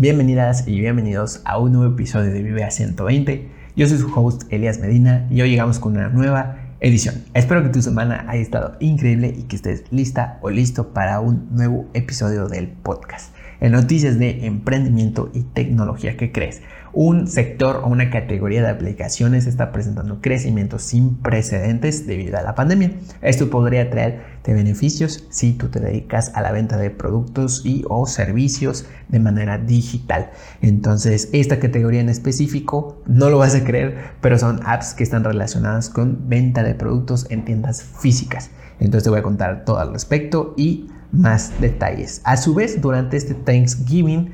Bienvenidas y bienvenidos a un nuevo episodio de Vive a 120. Yo soy su host Elias Medina y hoy llegamos con una nueva edición. Espero que tu semana haya estado increíble y que estés lista o listo para un nuevo episodio del podcast. En noticias de emprendimiento y tecnología, ¿qué crees? un sector o una categoría de aplicaciones está presentando crecimiento sin precedentes debido a la pandemia. Esto podría traerte beneficios si tú te dedicas a la venta de productos y o servicios de manera digital. Entonces, esta categoría en específico, no lo vas a creer, pero son apps que están relacionadas con venta de productos en tiendas físicas. Entonces te voy a contar todo al respecto y más detalles. A su vez, durante este Thanksgiving,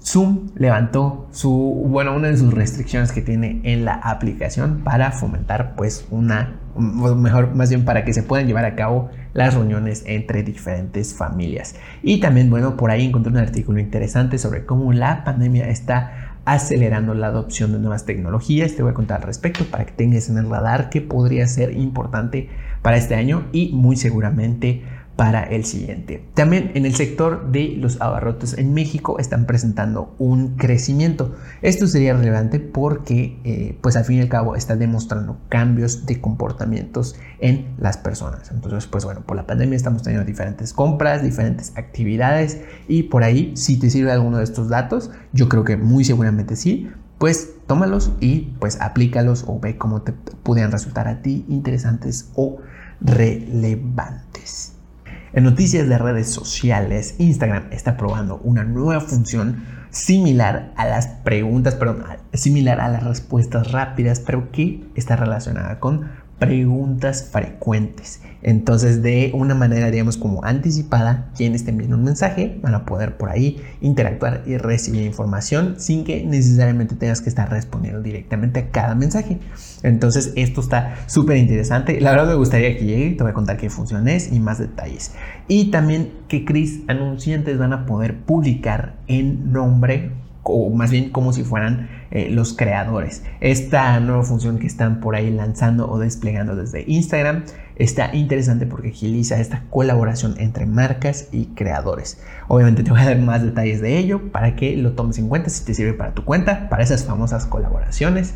Zoom levantó su, bueno, una de sus restricciones que tiene en la aplicación para fomentar pues una, mejor, más bien para que se puedan llevar a cabo las reuniones entre diferentes familias. Y también, bueno, por ahí encontré un artículo interesante sobre cómo la pandemia está acelerando la adopción de nuevas tecnologías. Te voy a contar al respecto para que tengas en el radar que podría ser importante para este año y muy seguramente para el siguiente. También en el sector de los abarrotes en México están presentando un crecimiento. Esto sería relevante porque eh, pues al fin y al cabo está demostrando cambios de comportamientos en las personas. Entonces pues bueno, por la pandemia estamos teniendo diferentes compras, diferentes actividades y por ahí si te sirve alguno de estos datos, yo creo que muy seguramente sí, pues tómalos y pues aplícalos o ve cómo te pudieran resultar a ti interesantes o relevantes. En noticias de redes sociales, Instagram está probando una nueva función similar a las preguntas, perdón, similar a las respuestas rápidas, pero que está relacionada con preguntas frecuentes. Entonces, de una manera, digamos, como anticipada, quienes te envíen un mensaje van a poder por ahí interactuar y recibir información sin que necesariamente tengas que estar respondiendo directamente a cada mensaje. Entonces, esto está súper interesante. La verdad me gustaría que llegue, te voy a contar qué función es y más detalles. Y también que Chris anunciantes van a poder publicar en nombre o más bien como si fueran eh, los creadores. Esta nueva función que están por ahí lanzando o desplegando desde Instagram está interesante porque agiliza esta colaboración entre marcas y creadores. Obviamente te voy a dar más detalles de ello para que lo tomes en cuenta si te sirve para tu cuenta, para esas famosas colaboraciones.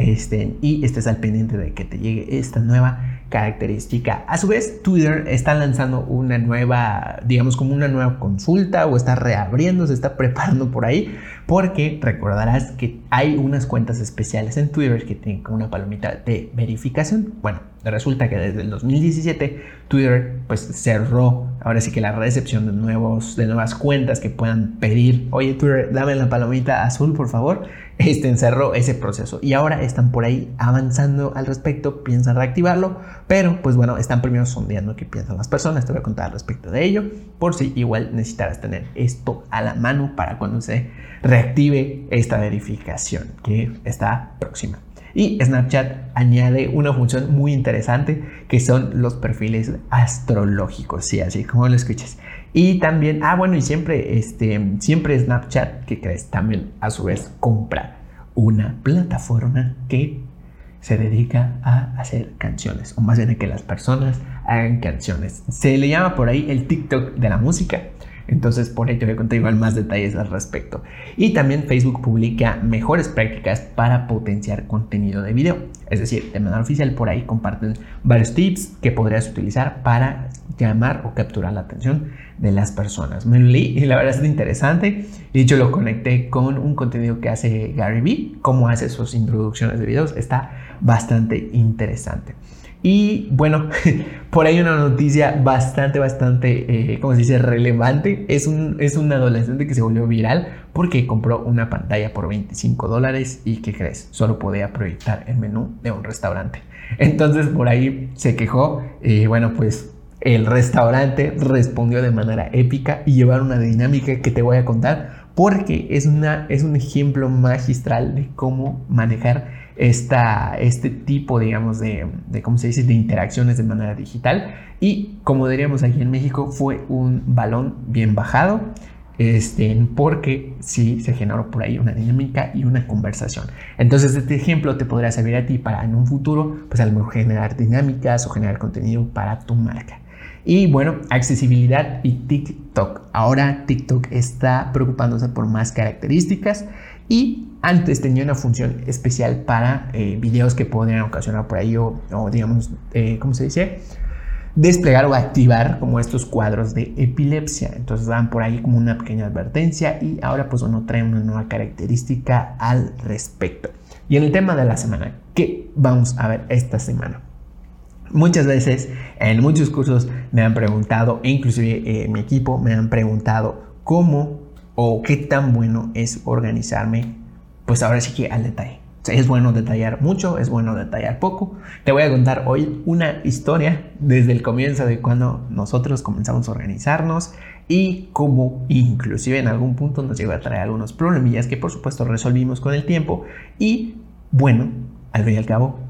Este, y estés al pendiente de que te llegue esta nueva característica. A su vez, Twitter está lanzando una nueva, digamos como una nueva consulta o está reabriendo, se está preparando por ahí, porque recordarás que hay unas cuentas especiales en Twitter que tienen una palomita de verificación. Bueno, resulta que desde el 2017 Twitter pues cerró ahora sí que la recepción de nuevos de nuevas cuentas que puedan pedir, oye Twitter, dame la palomita azul por favor este, encerró ese proceso. Y ahora están por ahí avanzando al respecto, piensan reactivarlo, pero pues bueno, están primero sondeando qué piensan las personas. Te voy a contar al respecto de ello, por si igual necesitarás tener esto a la mano para cuando se reactive esta verificación que está próxima. Y Snapchat añade una función muy interesante que son los perfiles astrológicos, sí, así como lo escuchas. Y también, ah, bueno, y siempre, este, siempre Snapchat, que crees, también a su vez compra una plataforma que se dedica a hacer canciones, o más bien a que las personas hagan canciones. Se le llama por ahí el TikTok de la música. Entonces, por voy a contar igual más detalles al respecto. Y también Facebook publica mejores prácticas para potenciar contenido de video. Es decir, de manera oficial por ahí comparten varios tips que podrías utilizar para llamar o capturar la atención de las personas. Me lo leí y la verdad es interesante. Y yo lo conecté con un contenido que hace Gary Vee, cómo hace sus introducciones de videos. Está bastante interesante. Y bueno, por ahí una noticia bastante, bastante, eh, ¿cómo se dice?, relevante. Es un, es un adolescente que se volvió viral porque compró una pantalla por 25 dólares y ¿qué crees? Solo podía proyectar el menú de un restaurante. Entonces por ahí se quejó y bueno, pues el restaurante respondió de manera épica y llevaron una dinámica que te voy a contar porque es, una, es un ejemplo magistral de cómo manejar esta, este tipo, digamos, de, de, ¿cómo se dice?, de interacciones de manera digital. Y como diríamos aquí en México, fue un balón bien bajado, este, porque sí se generó por ahí una dinámica y una conversación. Entonces, este ejemplo te podría servir a ti para en un futuro, pues a lo mejor generar dinámicas o generar contenido para tu marca. Y bueno, accesibilidad y TikTok. Ahora TikTok está preocupándose por más características y antes tenía una función especial para eh, videos que podrían ocasionar por ahí o, digamos, eh, ¿cómo se dice? Desplegar o activar como estos cuadros de epilepsia. Entonces dan por ahí como una pequeña advertencia y ahora pues bueno trae una nueva característica al respecto. Y en el tema de la semana, ¿qué vamos a ver esta semana? Muchas veces en muchos cursos me han preguntado, e inclusive eh, mi equipo me han preguntado cómo o qué tan bueno es organizarme, pues ahora sí que al detalle. es bueno detallar mucho, es bueno detallar poco. Te voy a contar hoy una historia desde el comienzo de cuando nosotros comenzamos a organizarnos y cómo inclusive en algún punto nos llegó a traer algunos problemillas que por supuesto resolvimos con el tiempo y bueno, al fin y al cabo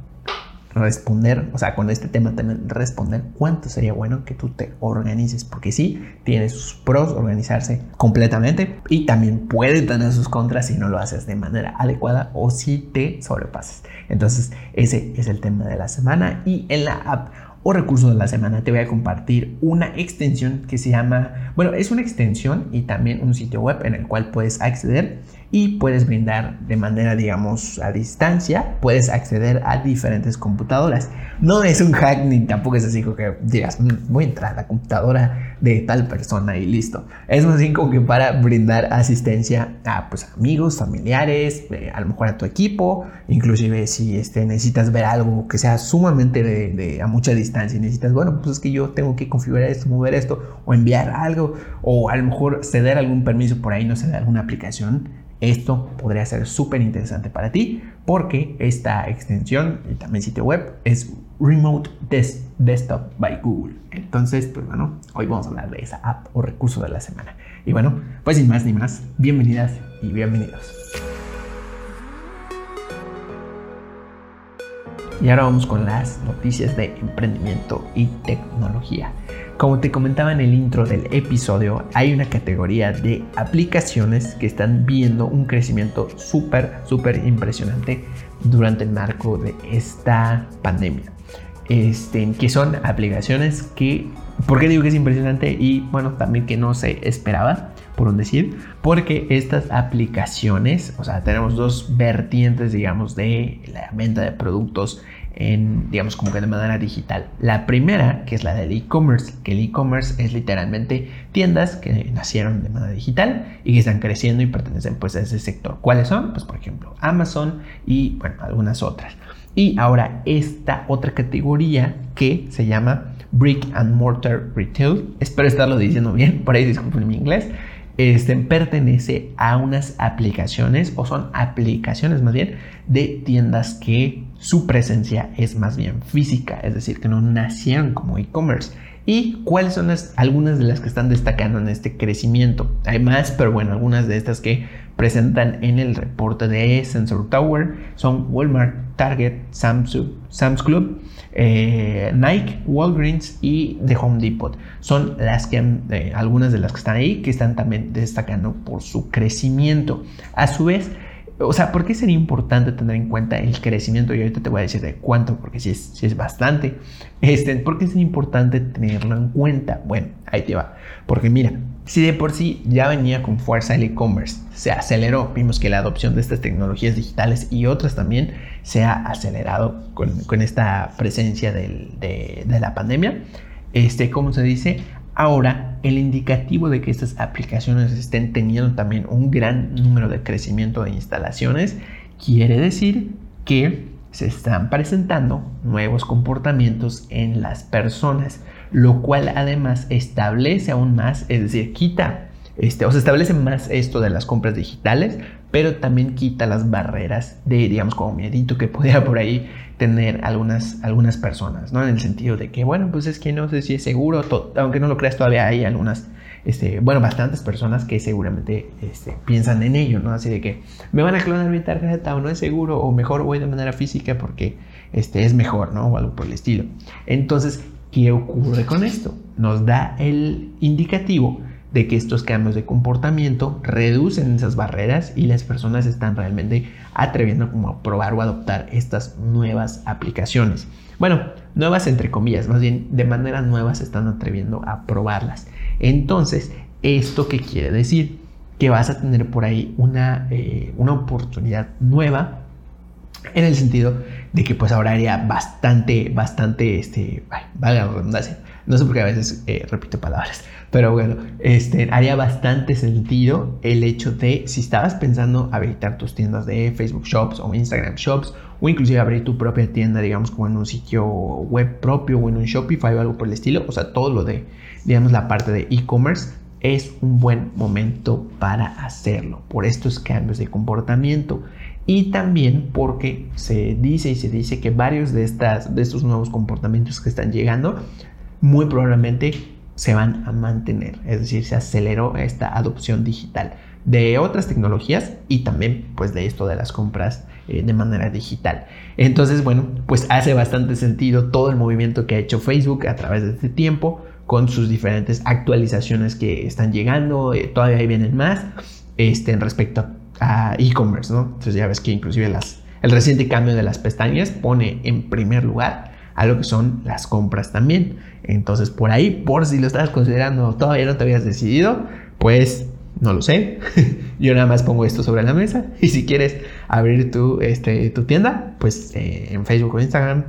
responder, o sea, con este tema también responder cuánto sería bueno que tú te organices, porque sí, tiene sus pros organizarse completamente y también puede tener sus contras si no lo haces de manera adecuada o si te sobrepasas. Entonces, ese es el tema de la semana y en la app o recurso de la semana te voy a compartir una extensión que se llama, bueno, es una extensión y también un sitio web en el cual puedes acceder y puedes brindar de manera, digamos, a distancia, puedes acceder a diferentes computadoras. No es un hack ni tampoco es así como que digas, mm, voy a entrar a la computadora de tal persona y listo. Es más bien como que para brindar asistencia a pues, amigos, familiares, eh, a lo mejor a tu equipo, inclusive si este, necesitas ver algo que sea sumamente de, a mucha distancia y necesitas, bueno, pues es que yo tengo que configurar esto, mover esto o enviar algo o a lo mejor ceder algún permiso por ahí, no sé, de alguna aplicación esto podría ser súper interesante para ti porque esta extensión y también sitio web es Remote Desktop by Google. Entonces, pues bueno, hoy vamos a hablar de esa app o recurso de la semana. Y bueno, pues sin más ni más, bienvenidas y bienvenidos. Y ahora vamos con las noticias de emprendimiento y tecnología. Como te comentaba en el intro del episodio, hay una categoría de aplicaciones que están viendo un crecimiento súper, súper impresionante durante el marco de esta pandemia. Este, que son aplicaciones que, ¿por qué digo que es impresionante? Y bueno, también que no se esperaba, por un decir, porque estas aplicaciones, o sea, tenemos dos vertientes, digamos, de la venta de productos en, digamos, como que de manera digital. La primera, que es la del e-commerce, que el e-commerce es literalmente tiendas que nacieron de manera digital y que están creciendo y pertenecen pues a ese sector. ¿Cuáles son? Pues por ejemplo Amazon y bueno, algunas otras. Y ahora esta otra categoría que se llama Brick and Mortar Retail, espero estarlo diciendo bien, por ahí disculpen mi inglés, este, pertenece a unas aplicaciones o son aplicaciones más bien de tiendas que su presencia es más bien física, es decir, que no nacieron como e-commerce. ¿Y cuáles son algunas de las que están destacando en este crecimiento? Hay más, pero bueno, algunas de estas que presentan en el reporte de Sensor Tower son Walmart, Target, Samsung, Sam's Club, eh, Nike, Walgreens y The Home Depot. Son las que eh, algunas de las que están ahí que están también destacando por su crecimiento. A su vez, o sea, ¿por qué sería importante tener en cuenta el crecimiento? Y ahorita te voy a decir de cuánto, porque si es, es bastante. Este, ¿Por qué es importante tenerlo en cuenta? Bueno, ahí te va. Porque mira, si de por sí ya venía con fuerza el e-commerce, se aceleró, vimos que la adopción de estas tecnologías digitales y otras también se ha acelerado con, esta presencia de, la pandemia. Este, ¿cómo se dice? Ahora, el indicativo de que estas aplicaciones estén teniendo también un gran número de crecimiento de instalaciones quiere decir que se están presentando nuevos comportamientos en las personas, lo cual además establece aún más, es decir, quita, este, o se establece más esto de las compras digitales, pero también quita las barreras de, digamos, como miedito que pudiera por ahí tener algunas, algunas personas, ¿no? En el sentido de que, bueno, pues es que no sé si es seguro, aunque no lo creas, todavía hay algunas, este, bueno, bastantes personas que seguramente este, piensan en ello, ¿no? Así de que me van a clonar mi tarjeta o no es seguro, o mejor voy de manera física porque este, es mejor, ¿no? O algo por el estilo. Entonces, ¿qué ocurre con esto? Nos da el indicativo de que estos cambios de comportamiento reducen esas barreras y las personas están realmente atreviendo como a probar o adoptar estas nuevas aplicaciones. Bueno, nuevas entre comillas, más bien de manera nueva se están atreviendo a probarlas. Entonces, ¿esto qué quiere decir? Que vas a tener por ahí una, eh, una oportunidad nueva en el sentido de que pues ahora haría bastante, bastante, este, valga la redundancia, no sé por qué a veces eh, repito palabras, pero bueno, este, haría bastante sentido el hecho de si estabas pensando habilitar tus tiendas de Facebook Shops o Instagram Shops o inclusive abrir tu propia tienda, digamos, como en un sitio web propio o en un Shopify o algo por el estilo, o sea, todo lo de, digamos, la parte de e-commerce, es un buen momento para hacerlo. Por estos cambios de comportamiento y también porque se dice y se dice que varios de, estas, de estos nuevos comportamientos que están llegando muy probablemente se van a mantener, es decir, se aceleró esta adopción digital de otras tecnologías y también pues de esto de las compras eh, de manera digital. Entonces, bueno, pues hace bastante sentido todo el movimiento que ha hecho Facebook a través de este tiempo con sus diferentes actualizaciones que están llegando, eh, todavía vienen más este, respecto a e-commerce, ¿no? Entonces ya ves que inclusive las, el reciente cambio de las pestañas pone en primer lugar a lo que son las compras también. Entonces por ahí, por si lo estás considerando, todavía no te habías decidido, pues no lo sé. Yo nada más pongo esto sobre la mesa. Y si quieres abrir tu, este, tu tienda, pues eh, en Facebook o Instagram,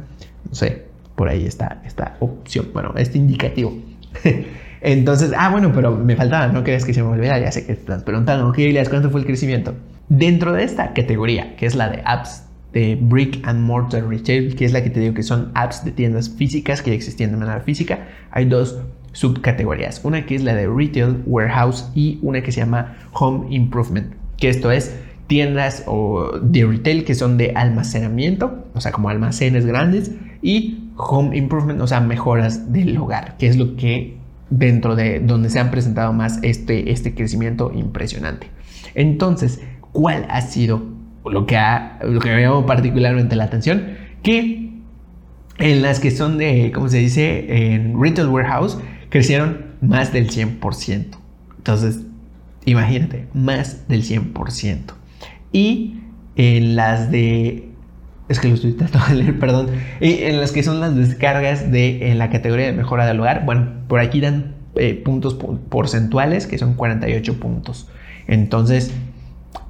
no sé, por ahí está esta opción. Bueno, este indicativo. Entonces, ah, bueno, pero me faltaba, no crees que se me olvidara, ya sé que estás preguntando, ok, ¿cuánto fue el crecimiento? Dentro de esta categoría, que es la de apps de Brick and Mortar Retail, que es la que te digo que son apps de tiendas físicas que existían de manera física. Hay dos subcategorías, una que es la de Retail Warehouse y una que se llama Home Improvement, que esto es tiendas o de retail que son de almacenamiento, o sea, como almacenes grandes, y home improvement, o sea, mejoras del hogar, que es lo que dentro de donde se han presentado más este, este crecimiento impresionante. Entonces, ¿cuál ha sido lo que, ha, lo que me llamó particularmente la atención, que en las que son de, ¿cómo se dice? En Retail Warehouse crecieron más del 100%. Entonces, imagínate, más del 100%. Y en las de... Es que lo estoy tratando de leer, perdón. Y en las que son las descargas de en la categoría de mejora del hogar, bueno, por aquí dan eh, puntos porcentuales que son 48 puntos. Entonces,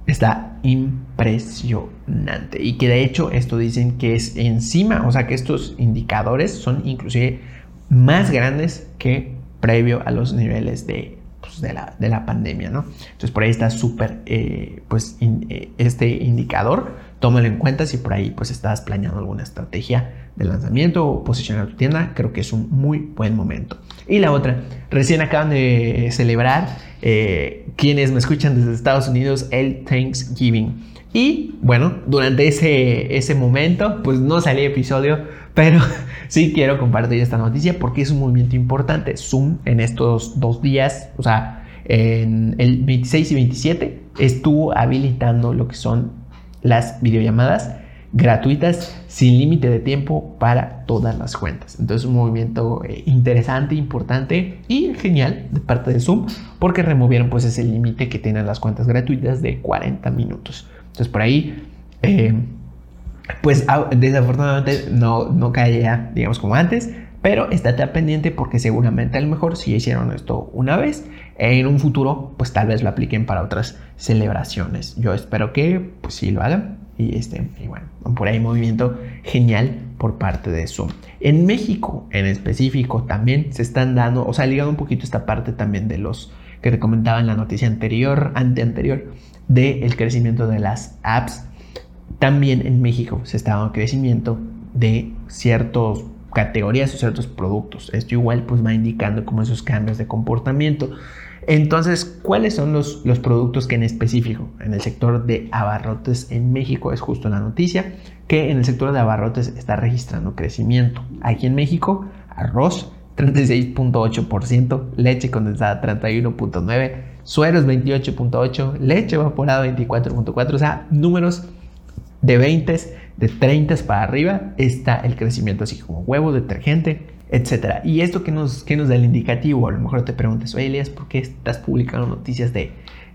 está impresionante. Y que de hecho esto dicen que es encima, o sea que estos indicadores son inclusive más grandes que previo a los niveles de, pues, de, la, de la, pandemia, ¿no? Entonces por ahí está súper, eh, pues eh, este indicador, tómalo en cuenta si por ahí pues estás planeando alguna estrategia de lanzamiento o posicionar tu tienda, creo que es un muy buen momento. Y la otra, recién acaban de celebrar eh, quienes me escuchan desde Estados Unidos el Thanksgiving. Y bueno, durante ese, ese momento, pues no salí episodio, pero sí quiero compartir esta noticia porque es un movimiento importante. Zoom en estos dos días, o sea, en el 26 y 27, estuvo habilitando lo que son las videollamadas gratuitas sin límite de tiempo para todas las cuentas. Entonces un movimiento eh, interesante, importante y genial de parte de Zoom porque removieron pues ese límite que tienen las cuentas gratuitas de 40 minutos. Entonces por ahí eh, pues desafortunadamente no, no caía digamos como antes, pero estate pendiente porque seguramente a lo mejor si hicieron esto una vez, en un futuro pues tal vez lo apliquen para otras celebraciones. Yo espero que pues sí lo hagan y, este, y bueno, por ahí movimiento genial por parte de Zoom. En México en específico también se están dando, o sea, ligado un poquito esta parte también de los que te comentaba en la noticia anterior, ante anterior, del crecimiento de las apps. También en México se está dando crecimiento de ciertas categorías o ciertos productos. Esto igual pues va indicando como esos cambios de comportamiento. Entonces, ¿cuáles son los, los, productos que en específico en el sector de abarrotes en México es justo la noticia que en el sector de abarrotes está registrando crecimiento? Aquí en México, arroz 36.8%, leche condensada 31.9%, sueros 28.8%, leche evaporada 24.4%, o sea, números de 20, de 30 para arriba está el crecimiento, así como huevo, detergente, etcétera. Y esto que nos, que nos da el indicativo, a lo mejor te preguntas, oye Elias, ¿por qué estás publicando noticias de,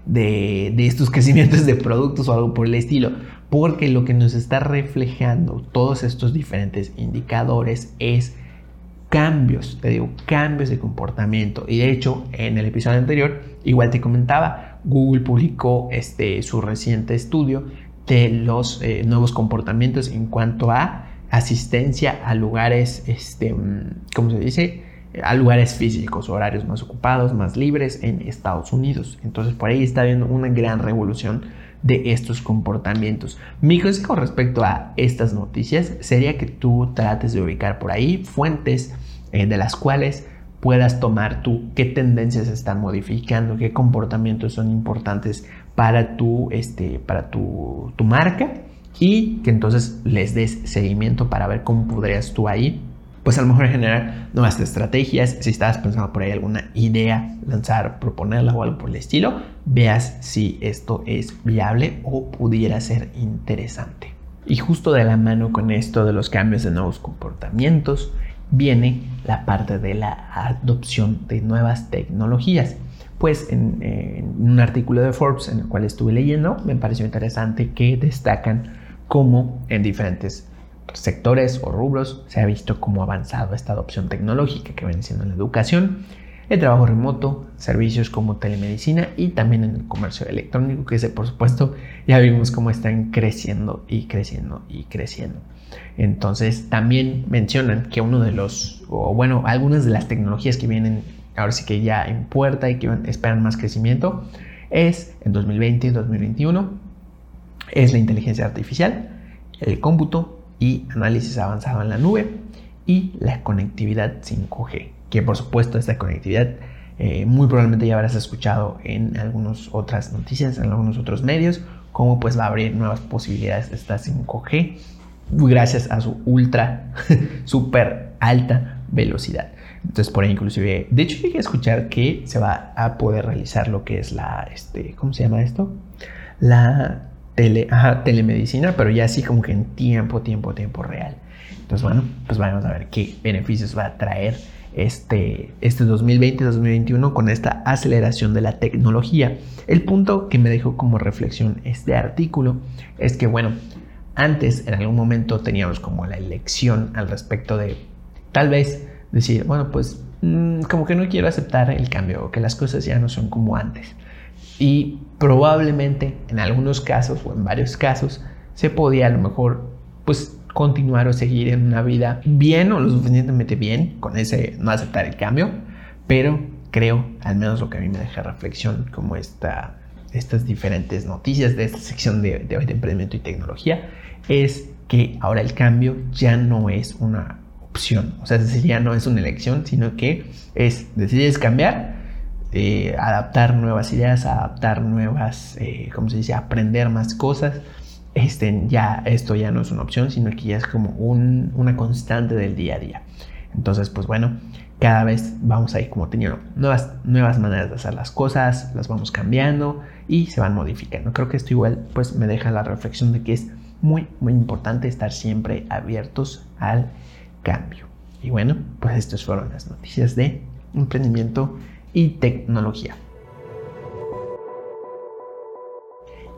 de, de estos crecimientos de productos o algo por el estilo, porque lo que nos está reflejando todos estos diferentes indicadores es cambios, te digo, cambios de comportamiento. Y de hecho, en el episodio anterior, igual te comentaba, Google publicó este, su reciente estudio de los eh, nuevos comportamientos en cuanto a asistencia a lugares, este, ¿cómo se dice? A lugares físicos, horarios más ocupados, más libres en Estados Unidos. Entonces por ahí está habiendo una gran revolución de estos comportamientos. Mi consejo respecto a estas noticias sería que tú trates de ubicar por ahí fuentes eh, de las cuales puedas tomar tú qué tendencias están modificando, qué comportamientos son importantes para tu, este, para tu, tu marca y que entonces les des seguimiento para ver cómo podrías tú ahí pues a lo mejor generar nuevas estrategias. Si estás pensando por ahí alguna idea, lanzar, proponerla o algo por el estilo, veas si esto es viable o pudiera ser interesante. Y justo de la mano con esto de los cambios de nuevos comportamientos, viene la parte de la adopción de nuevas tecnologías. Pues en, un artículo de Forbes en el cual estuve leyendo, me pareció interesante que destacan cómo en diferentes sectores o rubros se ha visto cómo ha avanzado esta adopción tecnológica que viene siendo la educación, el trabajo remoto, servicios como telemedicina y también en el comercio electrónico, que ese, por supuesto ya vimos cómo están creciendo y creciendo y creciendo. Entonces también mencionan que uno de los, o bueno, algunas de las tecnologías que vienen ahora sí que ya en puerta y que esperan más crecimiento es en 2020 y 2021 es la inteligencia artificial, el cómputo y análisis avanzado en la nube y la conectividad 5G, que por supuesto esta conectividad eh, muy probablemente ya habrás escuchado en algunas otras noticias, en algunos otros medios, cómo pues va a abrir nuevas posibilidades de esta 5G gracias a su ultra, super alta velocidad. Entonces por ahí inclusive, de hecho llegué a escuchar que se va a poder realizar lo que es la, este, ¿cómo se llama esto? La tele, telemedicina, pero ya así como que en tiempo, tiempo, tiempo real. Entonces, bueno, pues vamos a ver qué beneficios va a traer este, este 2020-2021 con esta aceleración de la tecnología. El punto que me dejó como reflexión este artículo es que, bueno, antes en algún momento teníamos como la elección al respecto de tal vez decir, bueno, pues mm, como que no quiero aceptar el cambio o que las cosas ya no son como antes. Y probablemente en algunos casos o en varios casos se podía a lo mejor pues continuar o seguir en una vida bien o lo suficientemente bien con ese no aceptar el cambio, pero creo, al menos lo que a mí me deja reflexión como esta, estas diferentes noticias de esta sección de, de hoy de emprendimiento y tecnología, es que ahora el cambio ya no es una o sea, ya no es una elección, sino que es, decides cambiar, eh, adaptar nuevas ideas, adaptar nuevas, eh, ¿cómo se dice?, aprender más cosas. Este, ya, esto ya no es una opción, sino que ya es como una constante del día a día. Entonces, pues bueno, cada vez vamos a ir como teniendo nuevas, nuevas maneras de hacer las cosas, las vamos cambiando y se van modificando. Creo que esto igual pues me deja la reflexión de que es muy, muy importante estar siempre abiertos al cambio. Y bueno, pues estas fueron las noticias de emprendimiento y tecnología.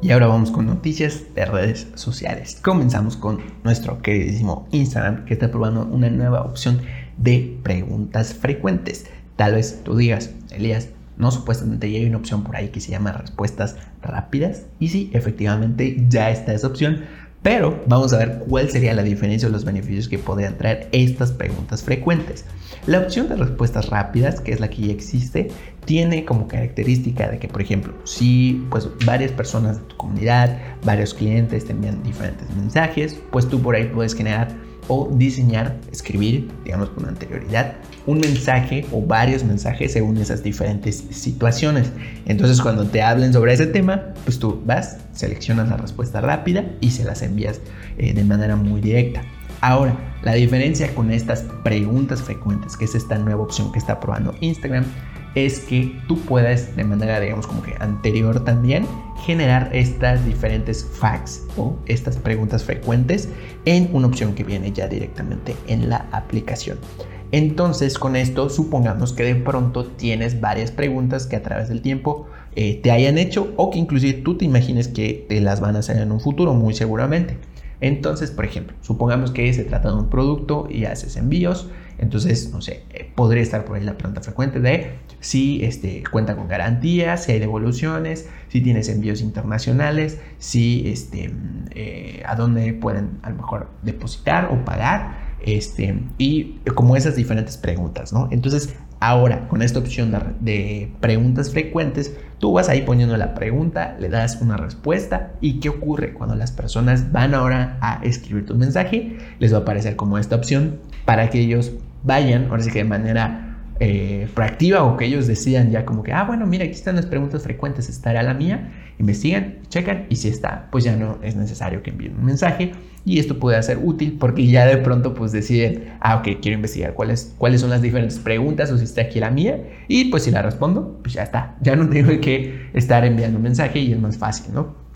Y ahora vamos con noticias de redes sociales. Comenzamos con nuestro queridísimo Instagram que está probando una nueva opción de preguntas frecuentes. Tal vez tú digas, Elías, no supuestamente ya hay una opción por ahí que se llama respuestas rápidas. Y sí, efectivamente ya está esa opción, pero vamos a ver cuál sería la diferencia o los beneficios que podrían traer estas preguntas frecuentes. La opción de respuestas rápidas, que es la que ya existe, tiene como característica de que, por ejemplo, si pues varias personas de tu comunidad, varios clientes te envían diferentes mensajes, pues tú por ahí puedes generar o diseñar, escribir, digamos con anterioridad, un mensaje o varios mensajes según esas diferentes situaciones. Entonces cuando te hablen sobre ese tema, pues tú vas, seleccionas la respuesta rápida y se las envías eh, de manera muy directa. Ahora, la diferencia con estas preguntas frecuentes, que es esta nueva opción que está probando Instagram, es que tú puedes de manera, digamos, como que anterior también, generar estas diferentes facts o estas preguntas frecuentes en una opción que viene ya directamente en la aplicación. Entonces, con esto, supongamos que de pronto tienes varias preguntas que a través del tiempo eh, te hayan hecho o que inclusive tú te imagines que te las van a hacer en un futuro, muy seguramente. Entonces, por ejemplo, supongamos que se trata de un producto y haces envíos, entonces, no sé, eh, podría estar por ahí la pregunta frecuente de si este, cuenta con garantías, si hay devoluciones, si tienes envíos internacionales, si este, eh, a dónde pueden a lo mejor depositar o pagar, este, y como esas diferentes preguntas, ¿no? Entonces, Ahora, con esta opción de, preguntas frecuentes, tú vas ahí poniendo la pregunta, le das una respuesta y qué ocurre cuando las personas van ahora a escribir tu mensaje, les va a aparecer como esta opción para que ellos vayan, ahora sí que de manera eh, proactiva o que ellos decidan ya como que, ah, bueno, mira, aquí están las preguntas frecuentes, estará la mía, investigan, checan y si está, pues ya no es necesario que envíen un mensaje y esto puede ser útil porque ya de pronto pues deciden, ah, ok, quiero investigar cuáles, cuáles son las diferentes preguntas o si está aquí la mía y pues si la respondo, pues ya está, ya no tengo que estar enviando un mensaje y es más fácil, ¿no?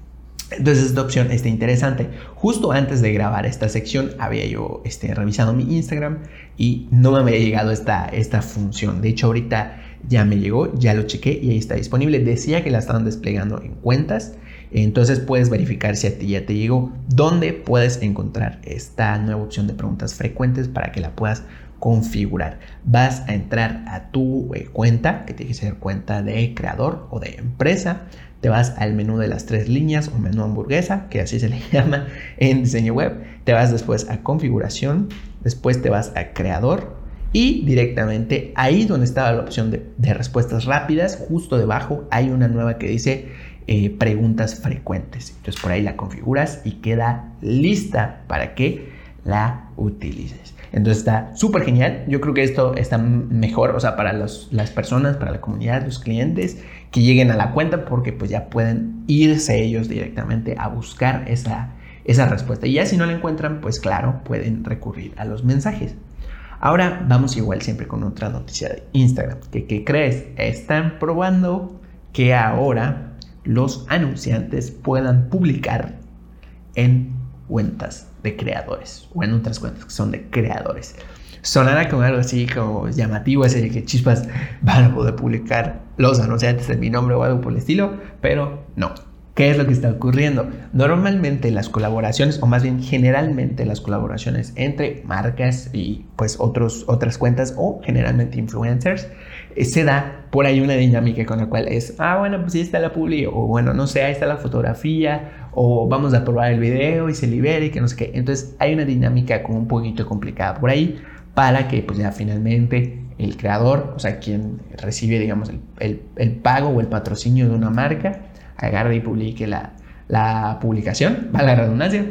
Entonces esta opción está interesante. Justo antes de grabar esta sección había yo este, revisado mi Instagram y no me había llegado esta, esta función. De hecho ahorita ya me llegó, ya lo chequé y ahí está disponible. Decía que la estaban desplegando en cuentas. Entonces puedes verificar si a ti ya te llegó. ¿Dónde puedes encontrar esta nueva opción de preguntas frecuentes para que la puedas configurar? Vas a entrar a tu eh, cuenta, que tiene que ser cuenta de creador o de empresa te vas al menú de las tres líneas o menú hamburguesa, que así se le llama en diseño web, te vas después a configuración, después te vas a creador y directamente ahí donde estaba la opción de, respuestas rápidas, justo debajo hay una nueva que dice eh, preguntas frecuentes. Entonces por ahí la configuras y queda lista para que la utilices. Entonces está súper genial. Yo creo que esto está mejor, o sea, para las personas, para la comunidad, los clientes que lleguen a la cuenta porque pues ya pueden irse ellos directamente a buscar esa, esa respuesta. Y ya si no la encuentran, pues claro, pueden recurrir a los mensajes. Ahora vamos igual siempre con otra noticia de Instagram. Que, ¿Qué crees? Están probando que ahora los anunciantes puedan publicar en cuentas de creadores o en otras cuentas que son de creadores. Sonará como algo así como llamativo, ese de que chispas van a poder publicar los anunciantes de mi nombre o algo por el estilo, pero no. ¿Qué es lo que está ocurriendo? Normalmente las colaboraciones, o más bien generalmente las colaboraciones entre marcas y pues otros, otras cuentas o generalmente influencers, eh, se da por ahí una dinámica con la cual es, ah, bueno, pues ahí está la publi, o bueno, no sé, ahí está la fotografía, o vamos a probar el video y se libera y que no sé qué. Entonces hay una dinámica como un poquito complicada por ahí para que pues ya finalmente el creador, o sea, quien recibe, digamos, el, el pago o el patrocinio de una marca, agarre y publique la, la publicación, va la redundancia,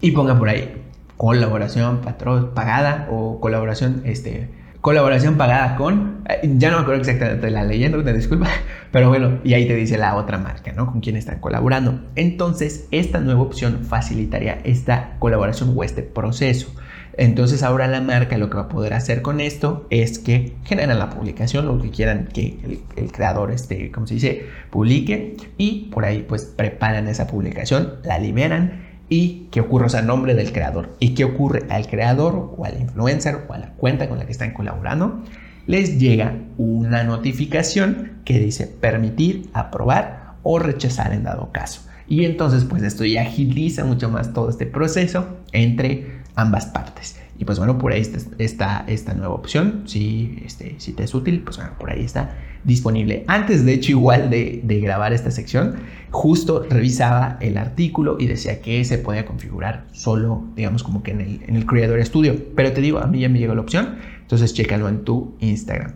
y ponga por ahí colaboración patrón pagada o colaboración este colaboración pagada con eh, ya no me acuerdo exactamente la leyenda te disculpa pero bueno y ahí te dice la otra marca no con quién están colaborando. Entonces esta nueva opción facilitaría esta colaboración o este proceso entonces ahora la marca lo que va a poder hacer con esto es que generan la publicación, lo que quieran que el, creador, este, como se dice, publique y por ahí pues preparan esa publicación, la liberan y qué ocurre, o nombre del creador. Y qué ocurre al creador o al influencer o a la cuenta con la que están colaborando, les llega una notificación que dice permitir, aprobar o rechazar en dado caso. Y entonces pues esto ya agiliza mucho más todo este proceso entre ambas partes. Y pues bueno, por ahí está, esta nueva opción. Si, este, si te es útil, pues bueno, por ahí está disponible. Antes, de hecho, igual de, grabar esta sección, justo revisaba el artículo y decía que se podía configurar solo, digamos, como que en el, en el Creator Studio. Pero te digo, a mí ya me llegó la opción, entonces chécalo en tu Instagram.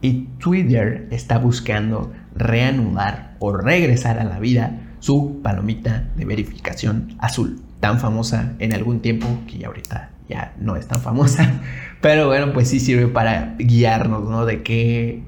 Y Twitter está buscando reanudar o regresar a la vida su palomita de verificación azul tan famosa en algún tiempo, que ya ahorita ya no es tan famosa, pero bueno, pues sí sirve para guiarnos, ¿no? De qué,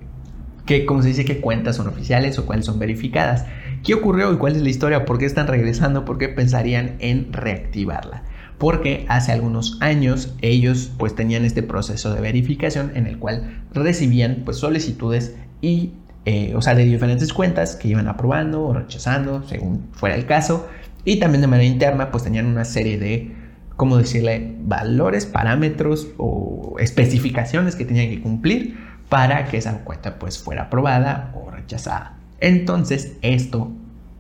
qué ¿cómo se dice? ¿Qué cuentas son oficiales o cuáles son verificadas? ¿Qué ocurrió y cuál es la historia? ¿Por qué están regresando? ¿Por qué pensarían en reactivarla? Porque hace algunos años ellos pues tenían este proceso de verificación en el cual recibían pues solicitudes y eh, o sea, de diferentes cuentas que iban aprobando o rechazando, según fuera el caso, y también de manera interna, pues tenían una serie de, ¿cómo decirle?, valores, parámetros o especificaciones que tenían que cumplir para que esa cuenta pues fuera aprobada o rechazada. Entonces, esto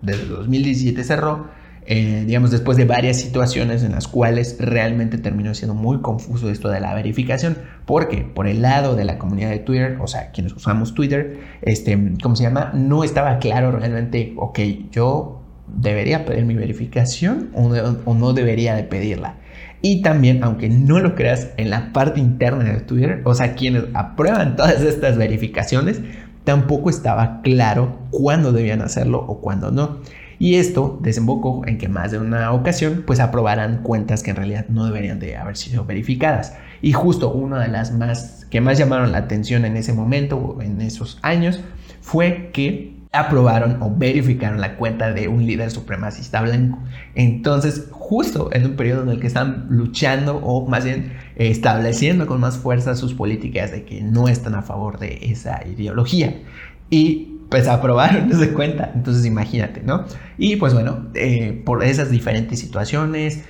desde 2017 cerró, eh, digamos, después de varias situaciones en las cuales realmente terminó siendo muy confuso esto de la verificación, porque por el lado de la comunidad de Twitter, o sea, quienes usamos Twitter, este, ¿cómo se llama? No estaba claro realmente, ok, yo debería pedir mi verificación o, no debería de pedirla. Y también, aunque no lo creas, en la parte interna de Twitter, o sea, quienes aprueban todas estas verificaciones, tampoco estaba claro cuándo debían hacerlo o cuándo no. Y esto desembocó en que más de una ocasión pues aprobaran cuentas que en realidad no deberían de haber sido verificadas. Y justo una de las más que más llamaron la atención en ese momento o en esos años fue que aprobaron o verificaron la cuenta de un líder supremacista blanco. Entonces, justo en un periodo en el que están luchando o más bien estableciendo con más fuerza sus políticas de que no están a favor de esa ideología. Y pues aprobaron esa cuenta. Entonces, imagínate, ¿no? Y pues bueno, eh, por esas diferentes situaciones,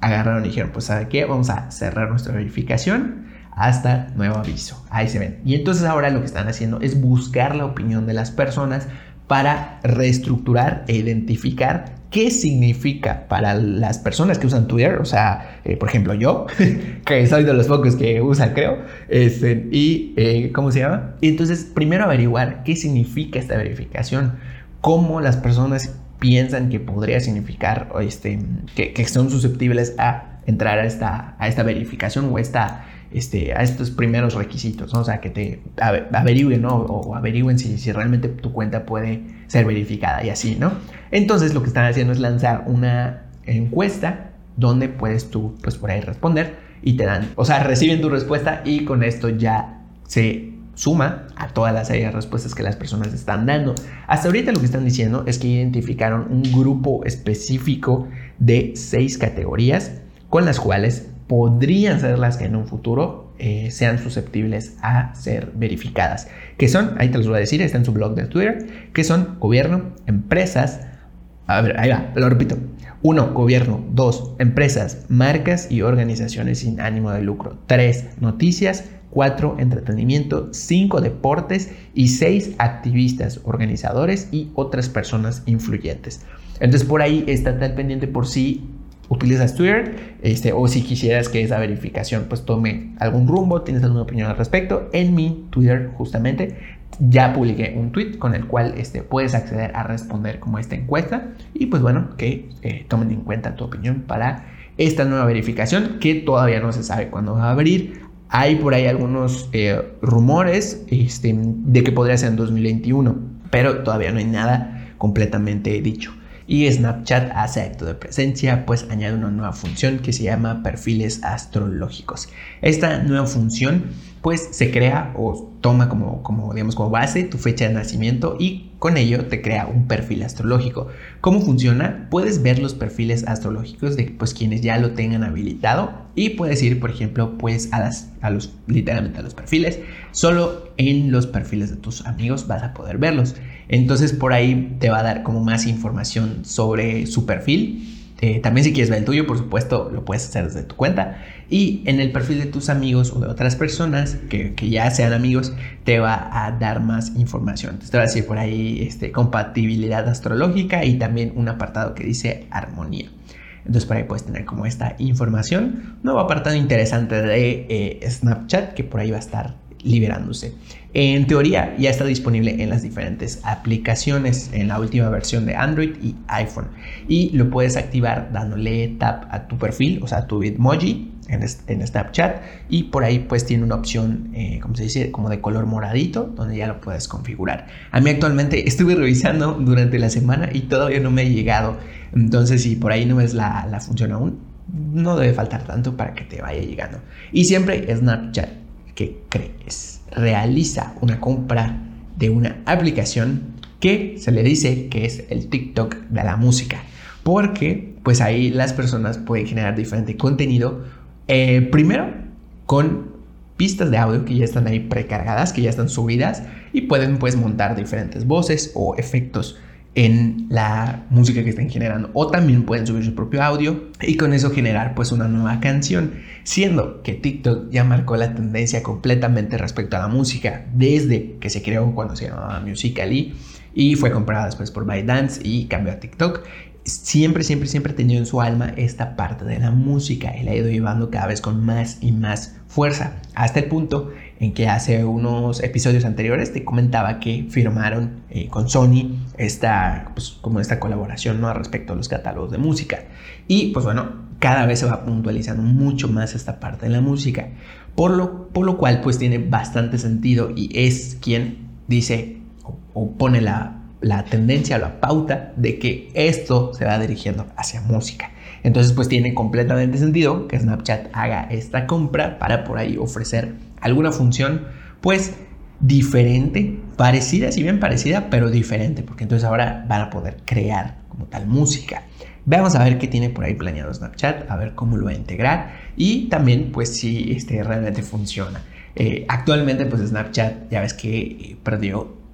agarraron y dijeron, pues ¿sabe qué? Vamos a cerrar nuestra verificación hasta nuevo aviso. Ahí se ven. Y entonces ahora lo que están haciendo es buscar la opinión de las personas para reestructurar e identificar qué significa para las personas que usan Twitter, o sea, eh, por ejemplo yo, que soy de los pocos que usan, creo, este, y eh, ¿cómo se llama? Y entonces primero averiguar qué significa esta verificación, cómo las personas piensan que podría significar, este, que, que son susceptibles a entrar a esta, a esta verificación o esta este, a estos primeros requisitos, o sea, que te averigüen ¿no? o averigüen si, realmente tu cuenta puede ser verificada y así, ¿no? Entonces lo que están haciendo es lanzar una encuesta donde puedes tú, pues por ahí responder y te dan, o sea, reciben tu respuesta y con esto ya se suma a toda la serie de respuestas que las personas están dando. Hasta ahorita lo que están diciendo es que identificaron un grupo específico de seis categorías con las cuales podrían ser las que en un futuro eh, sean susceptibles a ser verificadas. Que son, ahí te los voy a decir, está en su blog de Twitter, que son gobierno, empresas, a ver, ahí va, lo repito. Uno, gobierno. Dos, empresas, marcas y organizaciones sin ánimo de lucro. Tres, noticias. Cuatro, entretenimiento. Cinco, deportes. Y seis, activistas, organizadores y otras personas influyentes. Entonces por ahí está tal pendiente por si utilizas Twitter, este, o si quisieras que esa verificación pues tome algún rumbo, tienes alguna opinión al respecto, en mi Twitter justamente ya publiqué un tweet con el cual este, puedes acceder a responder como esta encuesta y pues bueno, que eh, tomen en cuenta tu opinión para esta nueva verificación que todavía no se sabe cuándo va a abrir. Hay por ahí algunos eh, rumores este, de que podría ser en 2021, pero todavía no hay nada completamente dicho. Y Snapchat hace acto de presencia, pues añade una nueva función que se llama perfiles astrológicos. Esta nueva función pues se crea o toma como, como, digamos, como base tu fecha de nacimiento y con ello te crea un perfil astrológico. ¿Cómo funciona? Puedes ver los perfiles astrológicos de pues, quienes ya lo tengan habilitado y puedes ir, por ejemplo, pues a, las, a los, literalmente a los perfiles. Solo en los perfiles de tus amigos vas a poder verlos. Entonces por ahí te va a dar como más información sobre su perfil. Eh, también si quieres ver el tuyo, por supuesto, lo puedes hacer desde tu cuenta. Y en el perfil de tus amigos o de otras personas que, ya sean amigos, te va a dar más información. Te va a decir por ahí este, compatibilidad astrológica y también un apartado que dice armonía. Entonces por ahí puedes tener como esta información. Nuevo apartado interesante de eh, Snapchat que por ahí va a estar liberándose. En teoría ya está disponible en las diferentes aplicaciones en la última versión de Android y iPhone y lo puedes activar dándole tap a tu perfil, o sea, a tu Bitmoji en, Snapchat y por ahí pues tiene una opción, eh, como se dice, como de color moradito donde ya lo puedes configurar. A mí actualmente estuve revisando durante la semana y todavía no me ha llegado, entonces si por ahí no ves la, la función aún, no debe faltar tanto para que te vaya llegando. Y siempre Snapchat que crees. Realiza una compra de una aplicación que se le dice que es el TikTok de la música. Porque pues ahí las personas pueden generar diferente contenido. Eh, primero con pistas de audio que ya están ahí precargadas, que ya están subidas y pueden pues montar diferentes voces o efectos en la música que estén generando. O también pueden subir su propio audio y con eso generar pues una nueva canción. Siendo que TikTok ya marcó la tendencia completamente respecto a la música desde que se creó cuando se llamaba Musical.ly y fue comprada después por ByteDance y cambió a TikTok siempre, siempre, siempre ha tenido en su alma esta parte de la música y la ha ido llevando cada vez con más y más fuerza, hasta el punto en que hace unos episodios anteriores te comentaba que firmaron eh, con Sony esta, pues, como esta colaboración ¿no? respecto a los catálogos de música. Y pues bueno, cada vez se va puntualizando mucho más esta parte de la música, por lo, por lo cual pues tiene bastante sentido y es quien dice o pone la la tendencia, la pauta de que esto se va dirigiendo hacia música. Entonces pues tiene completamente sentido que Snapchat haga esta compra para por ahí ofrecer alguna función pues diferente, parecida, si bien parecida, pero diferente, porque entonces ahora van a poder crear como tal música. Vamos a ver qué tiene por ahí planeado Snapchat, a ver cómo lo va a integrar y también pues si este, realmente funciona. Eh, actualmente pues Snapchat ya ves que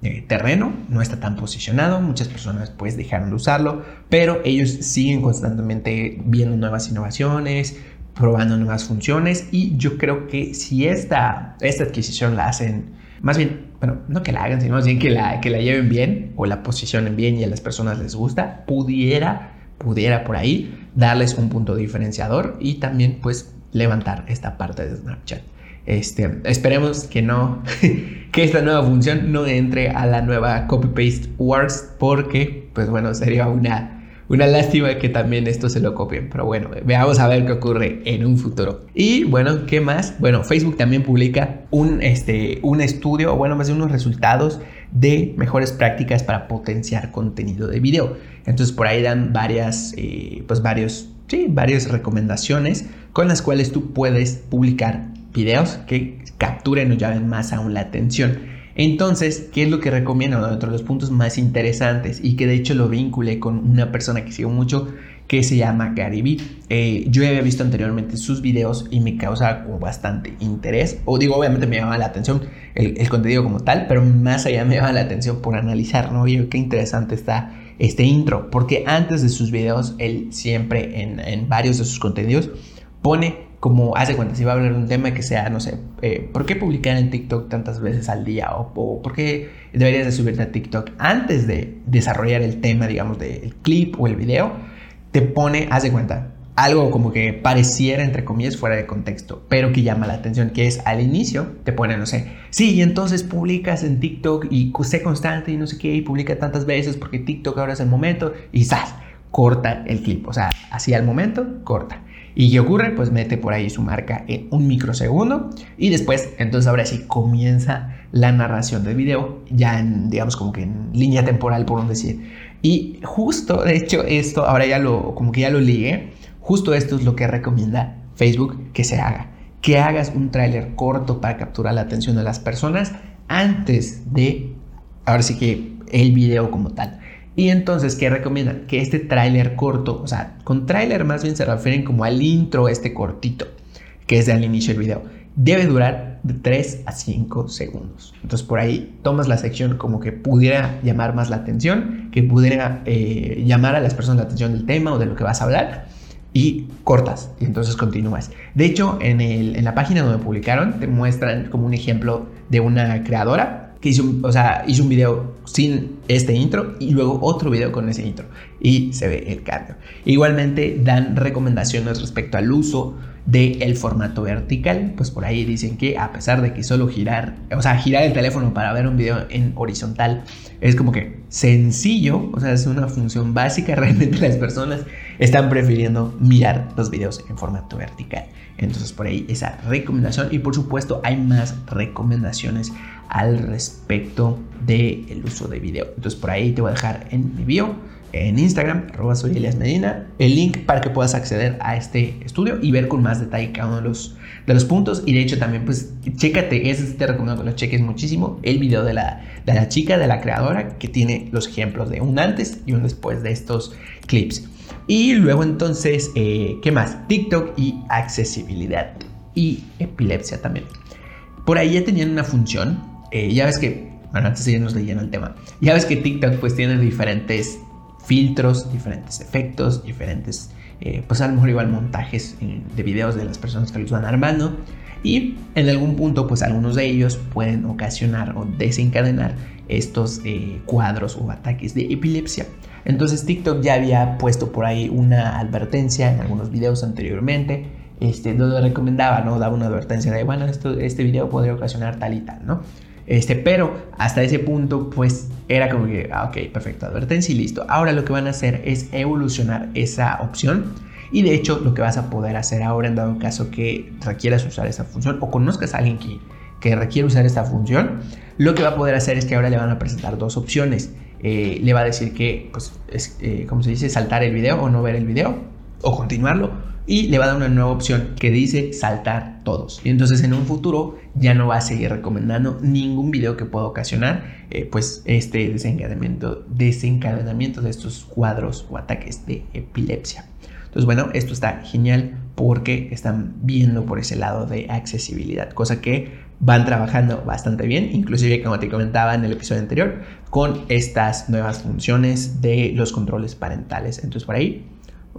eh, terreno, no está tan posicionado, muchas personas pues dejaron de usarlo, pero ellos siguen constantemente viendo nuevas innovaciones, probando nuevas funciones y yo creo que si esta, esta adquisición la hacen, más bien, bueno, no que la hagan, sino más bien que la, que la lleven bien o la posicionen bien y a las personas les gusta, pudiera, pudiera por ahí darles un punto diferenciador y también pues levantar esta parte de Snapchat. Este, esperemos que no, que esta nueva función no entre a la nueva copy-paste works porque, pues bueno, sería una, una lástima que también esto se lo copien. Pero bueno, veamos a ver qué ocurre en un futuro. Y bueno, ¿qué más? Bueno, Facebook también publica un, este, un estudio, o bueno, más de unos resultados de mejores prácticas para potenciar contenido de video. Entonces por ahí dan varias, eh, pues varios, sí, varias recomendaciones con las cuales tú puedes publicar videos que capturen o llamen más aún la atención. Entonces, ¿qué es lo que recomiendo? Otro de los puntos más interesantes y que de hecho lo vinculé con una persona que sigo mucho que se llama Gary eh, yo había visto anteriormente sus videos y me causa bastante interés. O digo, obviamente me llama la atención el, contenido como tal, pero más allá me llama la atención por analizar, ¿no? Oye, qué interesante está este intro. Porque antes de sus videos, él siempre en varios de sus contenidos pone como hace cuenta, si va a hablar de un tema que sea, no sé, eh, ¿por qué publicar en TikTok tantas veces al día? O, ¿por qué deberías de subirte a TikTok antes de desarrollar el tema, digamos, del clip o el video? Te pone, haz de cuenta, algo como que pareciera, entre comillas, fuera de contexto, pero que llama la atención, que es al inicio, te pone, no sé, sí, y entonces publicas en TikTok y sé constante y no sé qué, y publica tantas veces porque TikTok ahora es el momento, y ¡zas! corta el clip, o sea, así al momento, corta. ¿Y qué ocurre? Pues mete por ahí su marca en un microsegundo y después, entonces ahora sí comienza la narración del video, ya en, digamos, como que en línea temporal, por un decir. Y justo, de hecho, esto, ahora ya lo, como que ya lo ligué, justo esto es lo que recomienda Facebook que se haga. Que hagas un tráiler corto para capturar la atención de las personas antes de, ahora sí que el video como tal. Y entonces, ¿qué recomiendan? Que este tráiler corto, o sea, con tráiler más bien se refieren como al intro este cortito, que es al inicio del video, debe durar de 3 a 5 segundos. Entonces por ahí tomas la sección como que pudiera llamar más la atención, que pudiera eh, llamar a las personas la atención del tema o de lo que vas a hablar y cortas y entonces continúas. De hecho, en, la página donde publicaron te muestran como un ejemplo de una creadora que hizo, o sea, hizo un video sin este intro y luego otro video con ese intro y se ve el cambio. Igualmente dan recomendaciones respecto al uso del formato vertical, pues por ahí dicen que a pesar de que solo girar, o sea, girar el teléfono para ver un video en horizontal es como que sencillo, o sea, es una función básica, realmente las personas están prefiriendo mirar los videos en formato vertical. Entonces por ahí esa recomendación y por supuesto hay más recomendaciones al respecto del uso de video. Entonces por ahí te voy a dejar en mi bio, en Instagram, arroba soy Elias Medina, el link para que puedas acceder a este estudio y ver con más detalle cada uno de los, de los puntos. Y de hecho también pues chécate, ese te recomiendo que lo cheques muchísimo, el video de la, de la chica, de la creadora, que tiene los ejemplos de un antes y un después de estos clips. Y luego entonces, eh, ¿qué más? TikTok y accesibilidad y epilepsia también. Por ahí ya tenían una función eh, ya ves que, bueno, antes de irnos leyendo el tema, ya ves que TikTok pues tiene diferentes filtros, diferentes efectos, diferentes, eh, pues a lo mejor igual montajes de videos de las personas que los van armando. Y en algún punto, pues algunos de ellos pueden ocasionar o desencadenar estos eh, cuadros o ataques de epilepsia. Entonces TikTok ya había puesto por ahí una advertencia en algunos videos anteriormente, este, donde recomendaba, ¿no? Daba una advertencia de, bueno, este video podría ocasionar tal y tal, ¿no? Este, pero hasta ese punto, pues era como que, ah, ok, perfecto, advertencia y listo. Ahora lo que van a hacer es evolucionar esa opción. Y de hecho, lo que vas a poder hacer ahora, en dado caso que requieras usar esa función o conozcas a alguien que, requiere usar esta función, lo que va a poder hacer es que ahora le van a presentar dos opciones. Eh, le va a decir que, pues, es, eh, como se dice, saltar el video o no ver el video o continuarlo y le va a dar una nueva opción que dice saltar todos. Y entonces en un futuro ya no va a seguir recomendando ningún video que pueda ocasionar eh, pues este desencadenamiento, desencadenamiento de estos cuadros o ataques de epilepsia. Entonces bueno, esto está genial porque están viendo por ese lado de accesibilidad, cosa que van trabajando bastante bien, inclusive como te comentaba en el episodio anterior, con estas nuevas funciones de los controles parentales. Entonces por ahí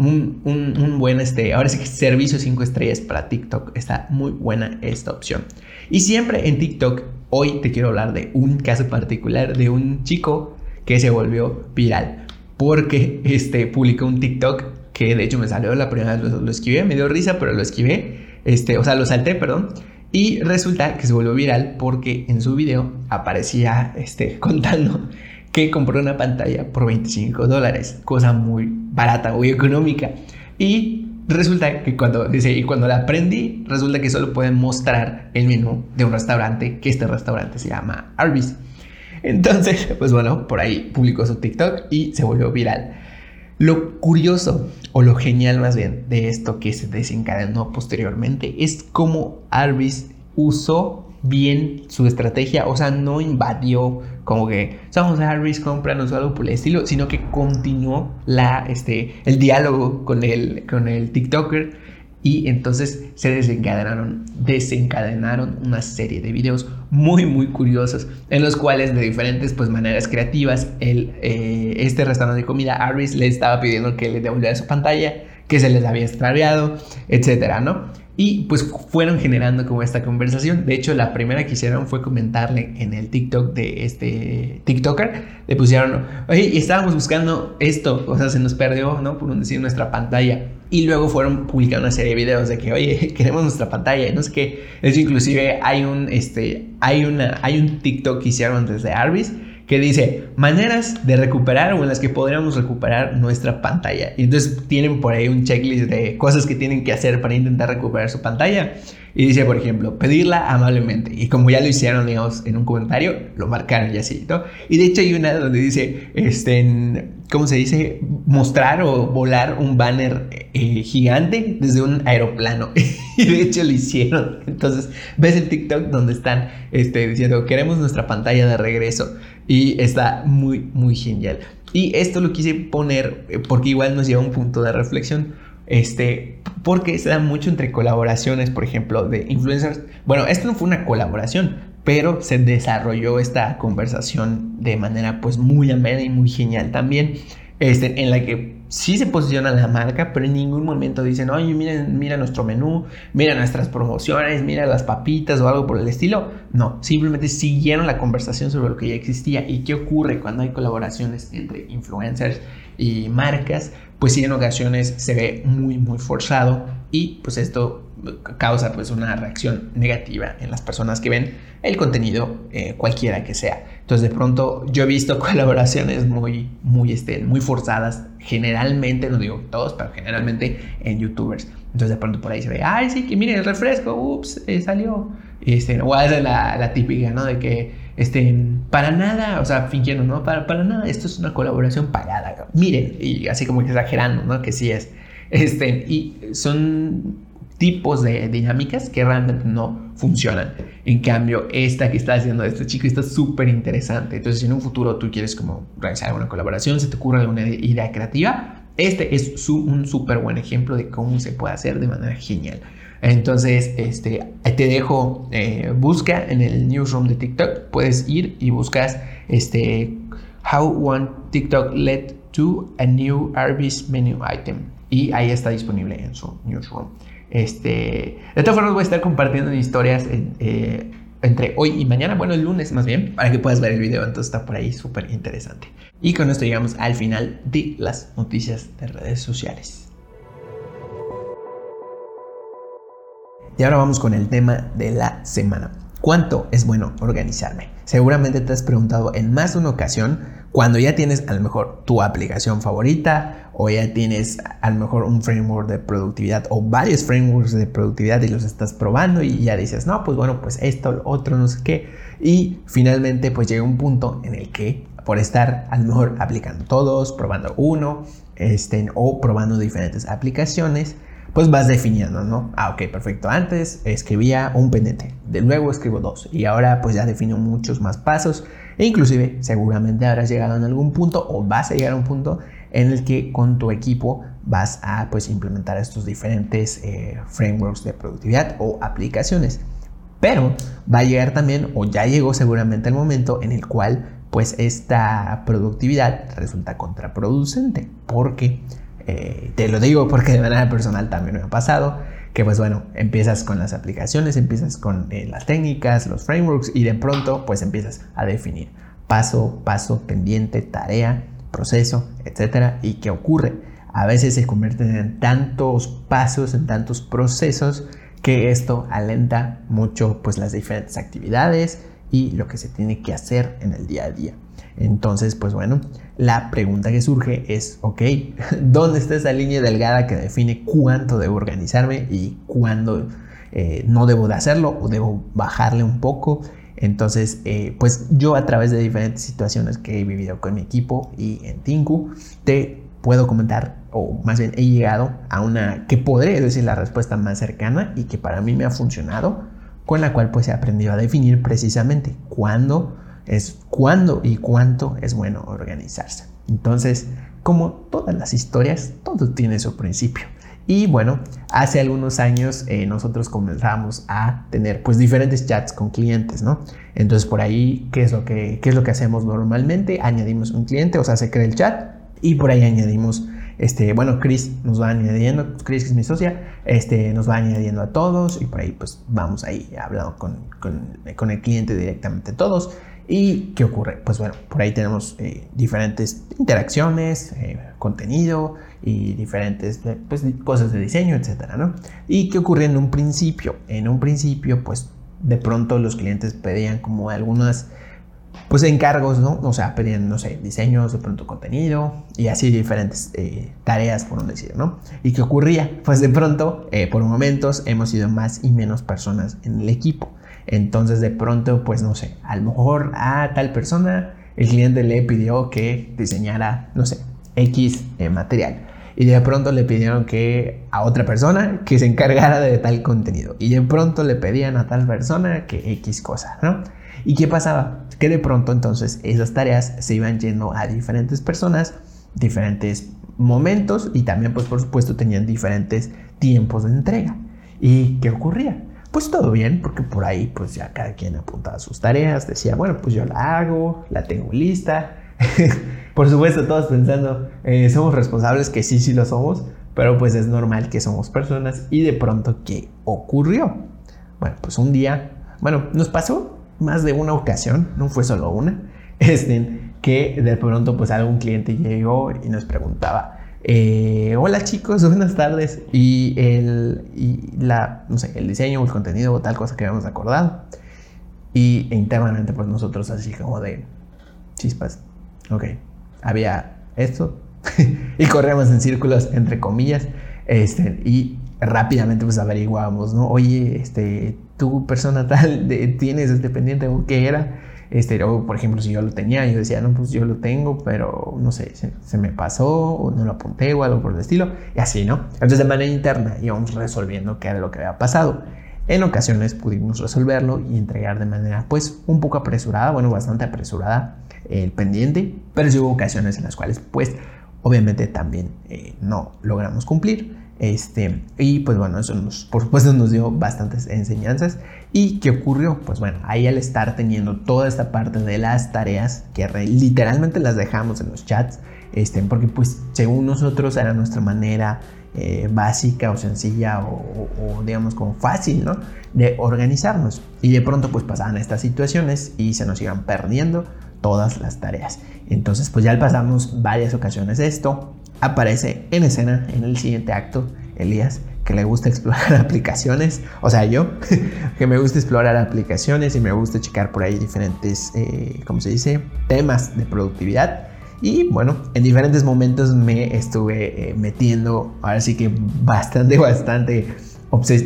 un, buen, este, ahora sí que servicio 5 estrellas para TikTok. Está muy buena esta opción. Y siempre en TikTok, hoy te quiero hablar de un caso particular de un chico que se volvió viral. Porque este, publicó un TikTok que de hecho me salió la primera vez, lo, esquivé, me dio risa, pero lo esquivé. Este, o sea, lo salté, perdón. Y resulta que se volvió viral porque en su video aparecía este, contando que compró una pantalla por 25 dólares, cosa muy barata, muy económica. Y resulta que cuando dice, y cuando la aprendí, resulta que solo pueden mostrar el menú de un restaurante, que este restaurante se llama Arby's. Entonces, pues bueno, por ahí publicó su TikTok y se volvió viral. Lo curioso, o lo genial más bien, de esto que se desencadenó posteriormente es cómo Arby's usó bien su estrategia, o sea, no invadió como que a Harris, cómpranos algo por el estilo, sino que continuó la, este, el diálogo con el, con el TikToker. Y entonces se desencadenaron, desencadenaron una serie de videos muy muy curiosos en los cuales de diferentes pues maneras creativas el, eh, este restaurante de comida Harris le estaba pidiendo que le devolviera su pantalla que se les había extraviado etcétera no y pues fueron generando como esta conversación. De hecho, la primera que hicieron fue comentarle en el TikTok de este TikToker. Le pusieron, oye, estábamos buscando esto, o sea, se nos perdió, ¿no? Por decir, nuestra pantalla. Y luego fueron publicando una serie de videos de que, oye, queremos nuestra pantalla. No sé qué. Es inclusive hay un, este, hay una, hay un TikTok que hicieron desde Arby's que dice maneras de recuperar o en las que podríamos recuperar nuestra pantalla. Y entonces tienen por ahí un checklist de cosas que tienen que hacer para intentar recuperar su pantalla. Y dice, por ejemplo, pedirla amablemente. Y como ya lo hicieron, digamos, en un comentario, lo marcaron y así, ¿no? Y de hecho hay una donde dice, este, ¿cómo se dice? Mostrar o volar un banner eh, gigante desde un aeroplano. y de hecho lo hicieron. Entonces, ves el TikTok donde están este, diciendo, queremos nuestra pantalla de regreso. Y está muy, muy genial. Y esto lo quise poner eh, porque igual nos lleva a un punto de reflexión. Este, porque se da mucho entre colaboraciones, por ejemplo, de influencers. Bueno, esto no fue una colaboración, pero se desarrolló esta conversación de manera pues muy amena y muy genial también. Este, en la que sí se posiciona la marca, pero en ningún momento dicen, oye, miren, mira nuestro menú, mira nuestras promociones, mira las papitas o algo por el estilo. No, simplemente siguieron la conversación sobre lo que ya existía y qué ocurre cuando hay colaboraciones entre influencers y marcas, pues sí en ocasiones se ve muy, muy forzado y pues esto causa pues una reacción negativa en las personas que ven el contenido eh, cualquiera que sea. Entonces de pronto yo he visto colaboraciones muy, muy, este, muy forzadas, generalmente, no digo todos, pero generalmente en youtubers. Entonces de pronto por ahí se ve, ay sí, que miren el refresco, ups, eh, salió. Este, o es la, la típica, ¿no? De que, este, para nada, o sea, fingiendo, ¿no? Para, para nada, esto es una colaboración pagada. Miren, y así como exagerando, ¿no? Que sí es. Este, y son tipos de dinámicas que realmente no funcionan. En cambio, esta que está haciendo este chico está súper interesante. Entonces, si en un futuro tú quieres como realizar una colaboración, se te ocurre alguna idea creativa, este es un súper buen ejemplo de cómo se puede hacer de manera genial. Entonces, este, te dejo, eh, busca en el newsroom de TikTok, puedes ir y buscas este, How One TikTok Led to a New Arby's Menu Item. Y ahí está disponible en su newsroom. Este, de todas formas voy a estar compartiendo historias eh, entre hoy y mañana, bueno, el lunes más bien, para que puedas ver el video, entonces está por ahí súper interesante. Y con esto llegamos al final de las noticias de redes sociales. Y ahora vamos con el tema de la semana. ¿Cuánto es bueno organizarme? Seguramente te has preguntado en más de una ocasión cuando ya tienes a lo mejor tu aplicación favorita o ya tienes a lo mejor un framework de productividad o varios frameworks de productividad y los estás probando y ya dices, no, pues bueno, pues esto, lo otro, no sé qué. Y finalmente pues llega un punto en el que por estar a lo mejor aplicando todos, probando uno, este, o probando diferentes aplicaciones, pues vas definiendo, ¿no? Ah, ok, perfecto. Antes escribía un pendiente, de luego escribo dos y ahora pues ya defino muchos más pasos e inclusive seguramente habrás llegado en algún punto o vas a llegar a un punto en el que con tu equipo vas a pues implementar estos diferentes eh, frameworks de productividad o aplicaciones. Pero va a llegar también o ya llegó seguramente el momento en el cual pues esta productividad resulta contraproducente porque eh, te lo digo porque de manera personal también me ha pasado que pues bueno, empiezas con las aplicaciones, empiezas con eh, las técnicas, los frameworks y de pronto pues empiezas a definir paso, paso, pendiente, tarea, proceso, etcétera. ¿Y qué ocurre? A veces se convierten en tantos pasos, en tantos procesos que esto alenta mucho pues las diferentes actividades y lo que se tiene que hacer en el día a día. Entonces, pues bueno, la pregunta que surge es, ok, ¿dónde está esa línea delgada que define cuánto debo organizarme y cuándo eh, no debo de hacerlo o debo bajarle un poco? Entonces, eh, pues yo a través de diferentes situaciones que he vivido con mi equipo y en Tinku, te puedo comentar, o más bien he llegado a una que podría decir la respuesta más cercana y que para mí me ha funcionado, con la cual pues he aprendido a definir precisamente cuándo es cuándo y cuánto es bueno organizarse. Entonces, como todas las historias, todo tiene su principio. Y bueno, hace algunos años eh, nosotros comenzamos a tener pues diferentes chats con clientes, ¿no? Entonces por ahí, ¿qué es, lo que, ¿qué es lo que hacemos normalmente? Añadimos un cliente, o sea, se crea el chat y por ahí añadimos, este, bueno, Chris nos va añadiendo, Chris que es mi socia, este, nos va añadiendo a todos y por ahí pues vamos ahí hablando con, con, con el cliente directamente todos. ¿Y qué ocurre? Pues bueno, por ahí tenemos eh, diferentes interacciones, eh, contenido y diferentes eh, pues, cosas de diseño, etcétera, ¿no? ¿Y qué ocurre en un principio? En un principio, pues de pronto los clientes pedían como algunas pues encargos, ¿no? O sea, pedían, no sé, diseños, de pronto contenido y así diferentes tareas, por decir, ¿no? ¿Y qué ocurría? Pues de pronto, por momentos, hemos sido más y menos personas en el equipo. Entonces de pronto, pues no sé, a lo mejor a tal persona el cliente le pidió que diseñara, no sé, X eh, material. Y de pronto le pidieron que a otra persona que se encargara de tal contenido. Y de pronto le pedían a tal persona que X cosa, ¿no? ¿Y qué pasaba? Que de pronto entonces esas tareas se iban yendo a diferentes personas, diferentes momentos y también pues por supuesto tenían diferentes tiempos de entrega. ¿Y qué ocurría? Pues todo bien, porque por ahí pues ya cada quien apuntaba sus tareas, decía, bueno, pues yo la hago, la tengo lista. por supuesto, todos pensando, eh, somos responsables, que sí, sí lo somos, pero pues es normal que somos personas y de pronto, ¿qué ocurrió? Bueno, pues un día, bueno, nos pasó más de una ocasión, no fue solo una, este, que de pronto pues algún cliente llegó y nos preguntaba, eh, hola chicos, buenas tardes. Y el, y la, no sé, el diseño o el contenido o tal cosa que habíamos acordado. Y internamente, pues nosotros así como de chispas. Ok, había esto. y corremos en círculos, entre comillas. Este, y rápidamente pues averiguamos, ¿no? Oye, este, tu persona tal, de, tienes este pendiente, ¿qué era? Este, o por ejemplo, si yo lo tenía, yo decía, no, pues yo lo tengo, pero no sé, se, me pasó, o no lo apunté, o algo por el estilo, y así, ¿no? Entonces, de manera interna íbamos resolviendo qué era lo que había pasado. En ocasiones pudimos resolverlo y entregar de manera, pues, un poco apresurada, bueno, bastante apresurada el pendiente, pero sí hubo ocasiones en las cuales, pues, obviamente también eh, no logramos cumplir. Este, y pues bueno, eso nos, por supuesto nos dio bastantes enseñanzas. ¿Y qué ocurrió? Pues bueno, ahí al estar teniendo toda esta parte de las tareas, que literalmente las dejamos en los chats, este, porque pues según nosotros era nuestra manera eh, básica o sencilla o, digamos como fácil, ¿no? De organizarnos. Y de pronto pues pasaban estas situaciones y se nos iban perdiendo todas las tareas. Entonces pues ya pasamos varias ocasiones esto. Aparece en escena en el siguiente acto Elías que le gusta explorar aplicaciones, o sea, yo, que me gusta explorar aplicaciones y me gusta checar por ahí diferentes, eh, ¿cómo se dice?, temas de productividad. Y bueno, en diferentes momentos me estuve eh, metiendo, ahora sí que bastante, bastante,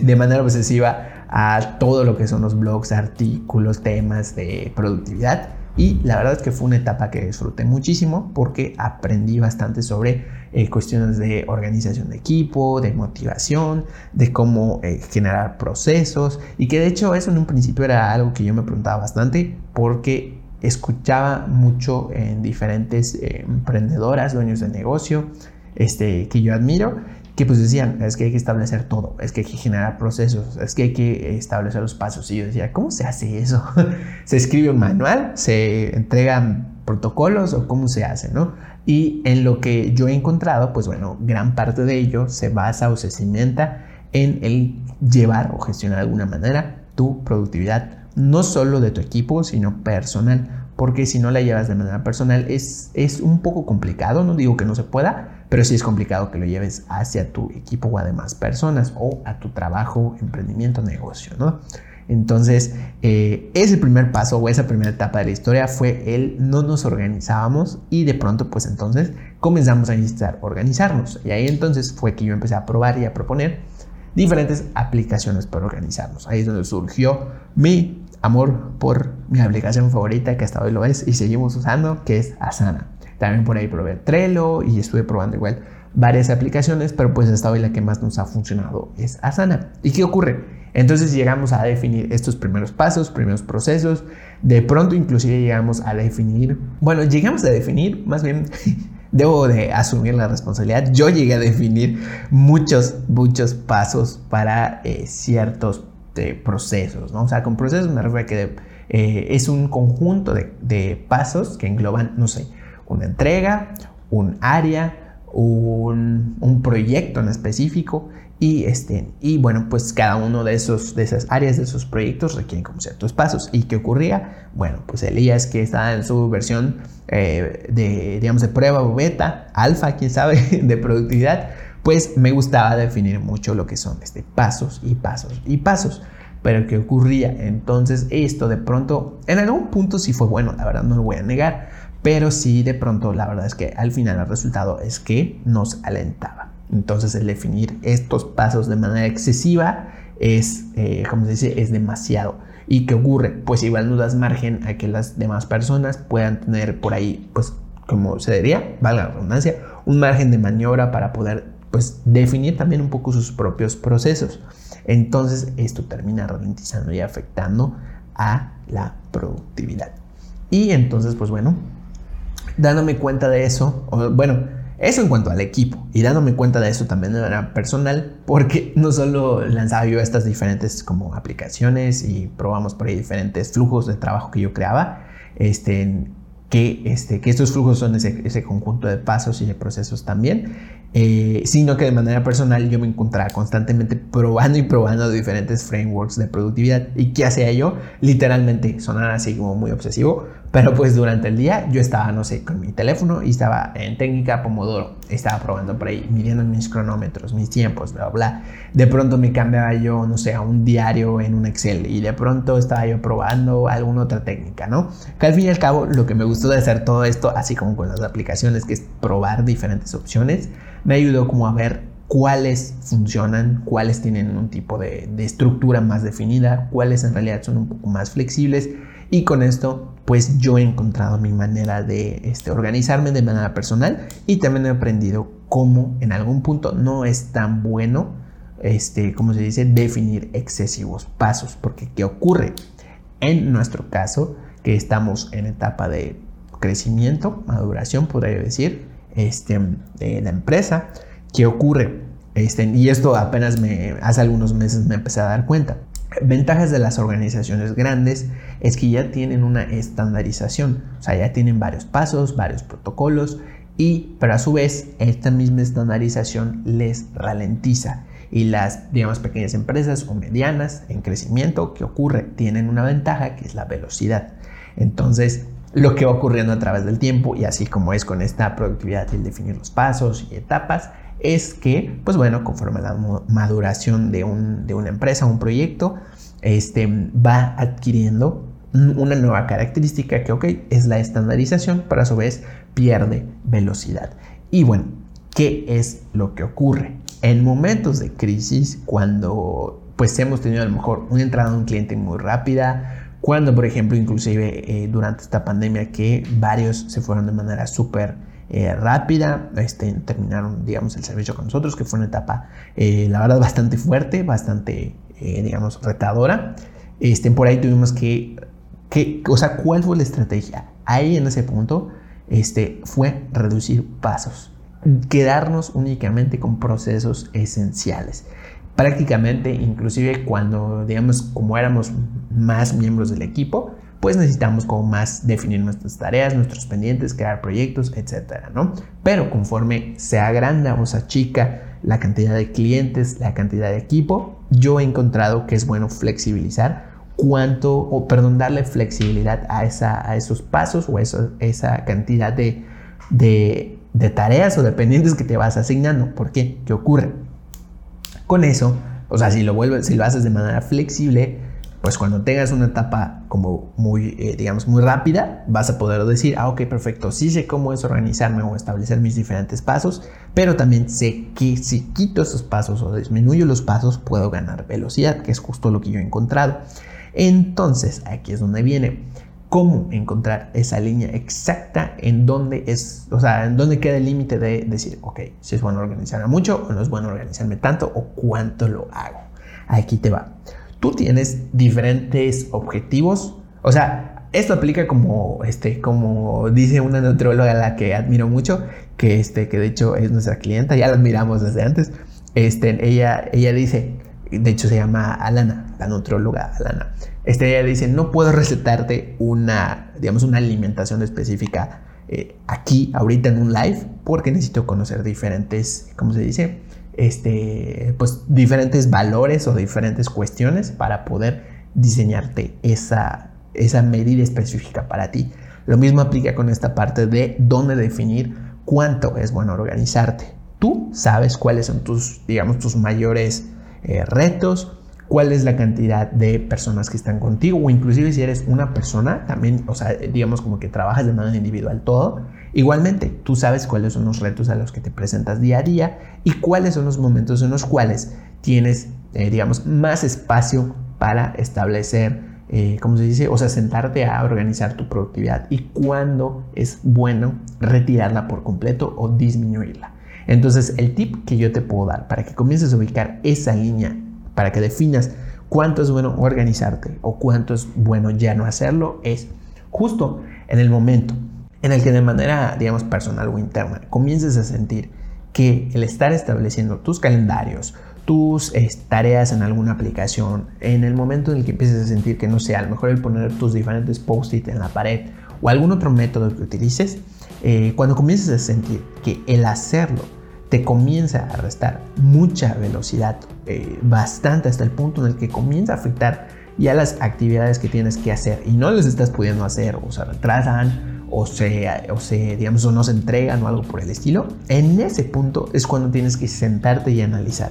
de manera obsesiva a todo lo que son los blogs, artículos, temas de productividad. Y la verdad es que fue una etapa que disfruté muchísimo porque aprendí bastante sobre eh, cuestiones de organización de equipo, de motivación, de cómo eh, generar procesos y que de hecho eso en un principio era algo que yo me preguntaba bastante porque escuchaba mucho en diferentes eh, emprendedoras, dueños de negocio, este, que yo admiro que pues decían, es que hay que establecer todo, es que hay que generar procesos, es que hay que establecer los pasos. Y yo decía, ¿cómo se hace eso? ¿Se escribe un manual? ¿Se entregan protocolos o cómo se hace, no? Y en lo que yo he encontrado, pues bueno, gran parte de ello se basa o se cimenta en el llevar o gestionar de alguna manera tu productividad, no solo de tu equipo, sino personal porque si no la llevas de manera personal es, es un poco complicado, no digo que no se pueda, pero sí es complicado que lo lleves hacia tu equipo o a demás personas o a tu trabajo, emprendimiento, negocio, ¿no? Entonces, eh, ese primer paso o esa primera etapa de la historia fue el no nos organizábamos y de pronto, pues entonces comenzamos a necesitar organizarnos. Y ahí entonces fue que yo empecé a probar y a proponer diferentes aplicaciones para organizarnos. Ahí es donde surgió mi amor por mi aplicación favorita que hasta hoy lo es y seguimos usando, que es Asana. También por ahí probé Trello y estuve probando igual varias aplicaciones, pero pues hasta hoy la que más nos ha funcionado es Asana. ¿Y qué ocurre? Entonces llegamos a definir estos primeros pasos, primeros procesos. De pronto inclusive llegamos a definir, bueno, llegamos a definir, más bien debo de asumir la responsabilidad. Yo llegué a definir muchos, muchos pasos para eh, ciertos de procesos, ¿no? O sea, con procesos me refiero a que eh, es un conjunto de, pasos que engloban, no sé, una entrega, un área, un, un proyecto en específico y, este, y bueno, pues cada uno de, esos, de esas áreas, de esos proyectos requieren como ciertos pasos. ¿Y qué ocurría? Bueno, pues Elías que está en su versión eh, de, digamos, de prueba o beta, alfa, quién sabe, de productividad, pues me gustaba definir mucho lo que son este, pasos y pasos y pasos. Pero ¿qué ocurría? Entonces esto de pronto, en algún punto sí fue bueno, la verdad no lo voy a negar, pero sí de pronto la verdad es que al final el resultado es que nos alentaba. Entonces el definir estos pasos de manera excesiva es, eh, como se dice, es demasiado. ¿Y qué ocurre? Pues igual no das margen a que las demás personas puedan tener por ahí, pues como se diría, valga la redundancia, un margen de maniobra para poder pues definir también un poco sus propios procesos. Entonces esto termina ralentizando y afectando a la productividad. Y entonces pues bueno, dándome cuenta de eso, bueno, eso en cuanto al equipo y dándome cuenta de eso también de manera personal, porque no solo lanzaba yo estas diferentes como aplicaciones y probamos por ahí diferentes flujos de trabajo que yo creaba, este, que, este, que estos flujos son ese, ese conjunto de pasos y de procesos también, eh, sino que de manera personal yo me encontraba constantemente probando y probando diferentes frameworks de productividad. ¿Y qué hacía yo? Literalmente, sonar así como muy obsesivo, pero pues durante el día yo estaba, no sé, con mi teléfono y estaba en técnica Pomodoro. Estaba probando por ahí, midiendo mis cronómetros, mis tiempos, bla, bla. De pronto me cambiaba yo, no sé, a un diario en un Excel y de pronto estaba yo probando alguna otra técnica, ¿no? Que al fin y al cabo lo que me gustó de hacer todo esto, así como con las aplicaciones, que es probar diferentes opciones, me ayudó como a ver cuáles funcionan, cuáles tienen un tipo de, de estructura más definida, cuáles en realidad son un poco más flexibles y con esto pues yo he encontrado mi manera de este, organizarme de manera personal y también he aprendido cómo en algún punto no es tan bueno, este, como se dice, definir excesivos pasos, porque ¿qué ocurre? En nuestro caso, que estamos en etapa de crecimiento, maduración, podría decir, este, de la empresa, ¿qué ocurre? Este, y esto apenas me, hace algunos meses me empecé a dar cuenta. Ventajas de las organizaciones grandes es que ya tienen una estandarización, o sea, ya tienen varios pasos, varios protocolos Y, pero a su vez, esta misma estandarización les ralentiza. Y las, digamos, pequeñas empresas o medianas en crecimiento, ¿qué ocurre? Tienen una ventaja que es la velocidad. Entonces, lo que va ocurriendo a través del tiempo, y así como es con esta productividad y el definir los pasos y etapas, es que, pues bueno, conforme la maduración de, un, de una empresa, un proyecto, este, va adquiriendo una nueva característica que, es la estandarización, pero a su vez pierde velocidad. Y bueno, ¿qué es lo que ocurre? En momentos de crisis, cuando pues hemos tenido a lo mejor una entrada de un cliente muy rápida, cuando por ejemplo inclusive eh, durante esta pandemia que varios se fueron de manera súper eh, rápida, este, terminaron, digamos, el servicio con nosotros, que fue una etapa, eh, la verdad, bastante fuerte, bastante, eh, digamos, retadora. Este, por ahí tuvimos que, que, o sea, ¿cuál fue la estrategia? Ahí en ese punto, este, fue reducir pasos, quedarnos únicamente con procesos esenciales. Prácticamente, inclusive cuando, digamos, como éramos más miembros del equipo, pues necesitamos como más definir nuestras tareas, nuestros pendientes, crear proyectos, etcétera, ¿no? Pero conforme se agranda o se achica la cantidad de clientes, la cantidad de equipo, yo he encontrado que es bueno flexibilizar cuánto, o perdón, darle flexibilidad a, esa, a esos pasos o esa cantidad de, de, tareas o de pendientes que te vas asignando. ¿Por qué? ¿Qué ocurre? Con eso, o sea, si lo vuelves, si lo haces de manera flexible, pues cuando tengas una etapa como muy, eh, digamos, muy rápida, vas a poder decir, ah, ok, perfecto, sí sé cómo es organizarme o establecer mis diferentes pasos, pero también sé que si quito esos pasos o disminuyo los pasos, puedo ganar velocidad, que es justo lo que yo he encontrado. Entonces, aquí es donde viene cómo encontrar esa línea exacta en donde es, o sea, en dónde queda el límite de decir, ok, si es bueno organizarme mucho o no es bueno organizarme tanto o cuánto lo hago. Aquí te va tú tienes diferentes objetivos. O sea, esto aplica como, este, como dice una nutrióloga a la que admiro mucho, que, este, que de hecho es nuestra clienta, ya la admiramos desde antes. Este, ella, ella dice, de hecho se llama Alana, la nutrióloga Alana. Este, ella dice, no puedo recetarte una, digamos, una alimentación específica eh, aquí, ahorita en un live, porque necesito conocer diferentes, ¿cómo se dice? Este, pues, diferentes valores o diferentes cuestiones para poder diseñarte esa, esa medida específica para ti. Lo mismo aplica con esta parte de dónde definir cuánto es bueno organizarte. Tú sabes cuáles son tus, digamos, tus mayores eh, retos, cuál es la cantidad de personas que están contigo o inclusive si eres una persona, también, o sea, digamos como que trabajas de manera individual todo, igualmente tú sabes cuáles son los retos a los que te presentas día a día y cuáles son los momentos en los cuales tienes, eh, digamos, más espacio para establecer, eh, ¿cómo se dice? O sea, sentarte a organizar tu productividad y cuándo es bueno retirarla por completo o disminuirla. Entonces, el tip que yo te puedo dar para que comiences a ubicar esa línea para que definas cuánto es bueno organizarte o cuánto es bueno ya no hacerlo, es justo en el momento en el que de manera, digamos, personal o interna comiences a sentir que el estar estableciendo tus calendarios, tus tareas en alguna aplicación, en el momento en el que empieces a sentir que no sea, a lo mejor el poner tus diferentes post-it en la pared o algún otro método que utilices, eh, cuando comiences a sentir que el hacerlo te comienza a restar mucha velocidad, eh, bastante hasta el punto en el que comienza a afectar ya las actividades que tienes que hacer y no les estás pudiendo hacer o se retrasan o se, o se, digamos, o no se entregan o algo por el estilo, en ese punto es cuando tienes que sentarte y analizar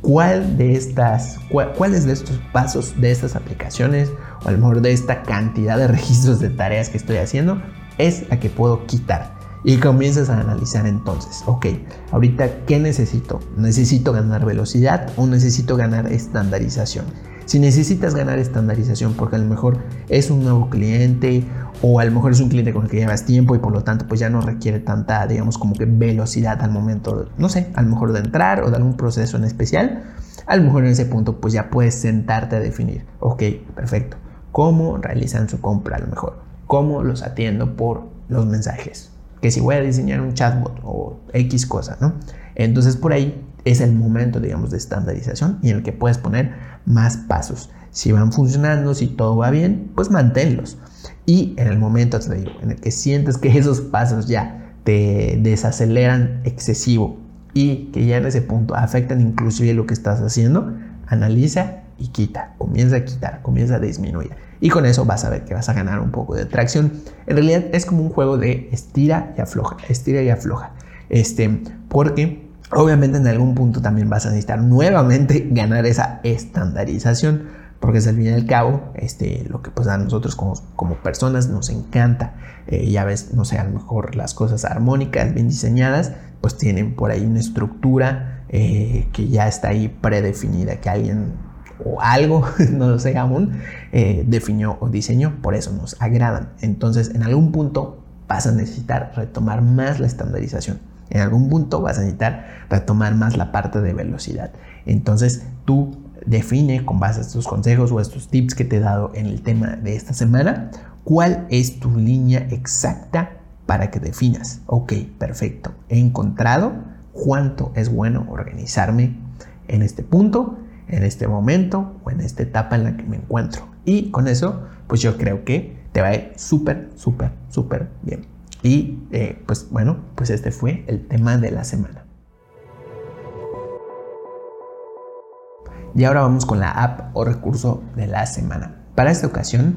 cuál de estas, cuáles de estos pasos de estas aplicaciones o a lo mejor de esta cantidad de registros de tareas que estoy haciendo es la que puedo quitar y comienzas a analizar entonces, ok, ahorita, ¿qué necesito? ¿Necesito ganar velocidad o necesito ganar estandarización? Si necesitas ganar estandarización porque a lo mejor es un nuevo cliente o a lo mejor es un cliente con el que llevas tiempo y por lo tanto pues ya no requiere tanta, digamos, como que velocidad al momento, no sé, a lo mejor de entrar o de algún proceso en especial, a lo mejor en ese punto pues ya puedes sentarte a definir, ok, perfecto, ¿cómo realizan su compra a lo mejor? ¿Cómo los atiendo por los mensajes? Que si voy a diseñar un chatbot o X cosa, ¿no? Entonces por ahí es el momento, digamos, de estandarización y en el que puedes poner más pasos. Si van funcionando, si todo va bien, pues manténlos. Y en el momento, te en el que sientes que esos pasos ya te desaceleran excesivo y que ya en ese punto afectan inclusive lo que estás haciendo, analiza y quita, comienza a quitar, comienza a disminuir. Y con eso vas a ver que vas a ganar un poco de tracción. En realidad es como un juego de estira y afloja, estira y afloja. Este, porque obviamente en algún punto también vas a necesitar nuevamente ganar esa estandarización porque es al fin y al cabo este, lo que pues a nosotros como, como personas nos encanta. Eh, ya ves, no sé, a lo mejor las cosas armónicas, bien diseñadas, pues tienen por ahí una estructura eh, que ya está ahí predefinida, que alguien o algo, no lo sé aún, eh, definió o diseñó, por eso nos agradan. Entonces, en algún punto vas a necesitar retomar más la estandarización. En algún punto vas a necesitar retomar más la parte de velocidad. Entonces, tú define con base a estos consejos o estos tips que te he dado en el tema de esta semana, cuál es tu línea exacta para que definas. Ok, perfecto. He encontrado cuánto es bueno organizarme en este punto, en este momento o en esta etapa en la que me encuentro. Y con eso, pues yo creo que te va a ir súper, súper, súper bien. Y eh, pues bueno, pues este fue el tema de la semana. Y ahora vamos con la app o recurso de la semana. Para esta ocasión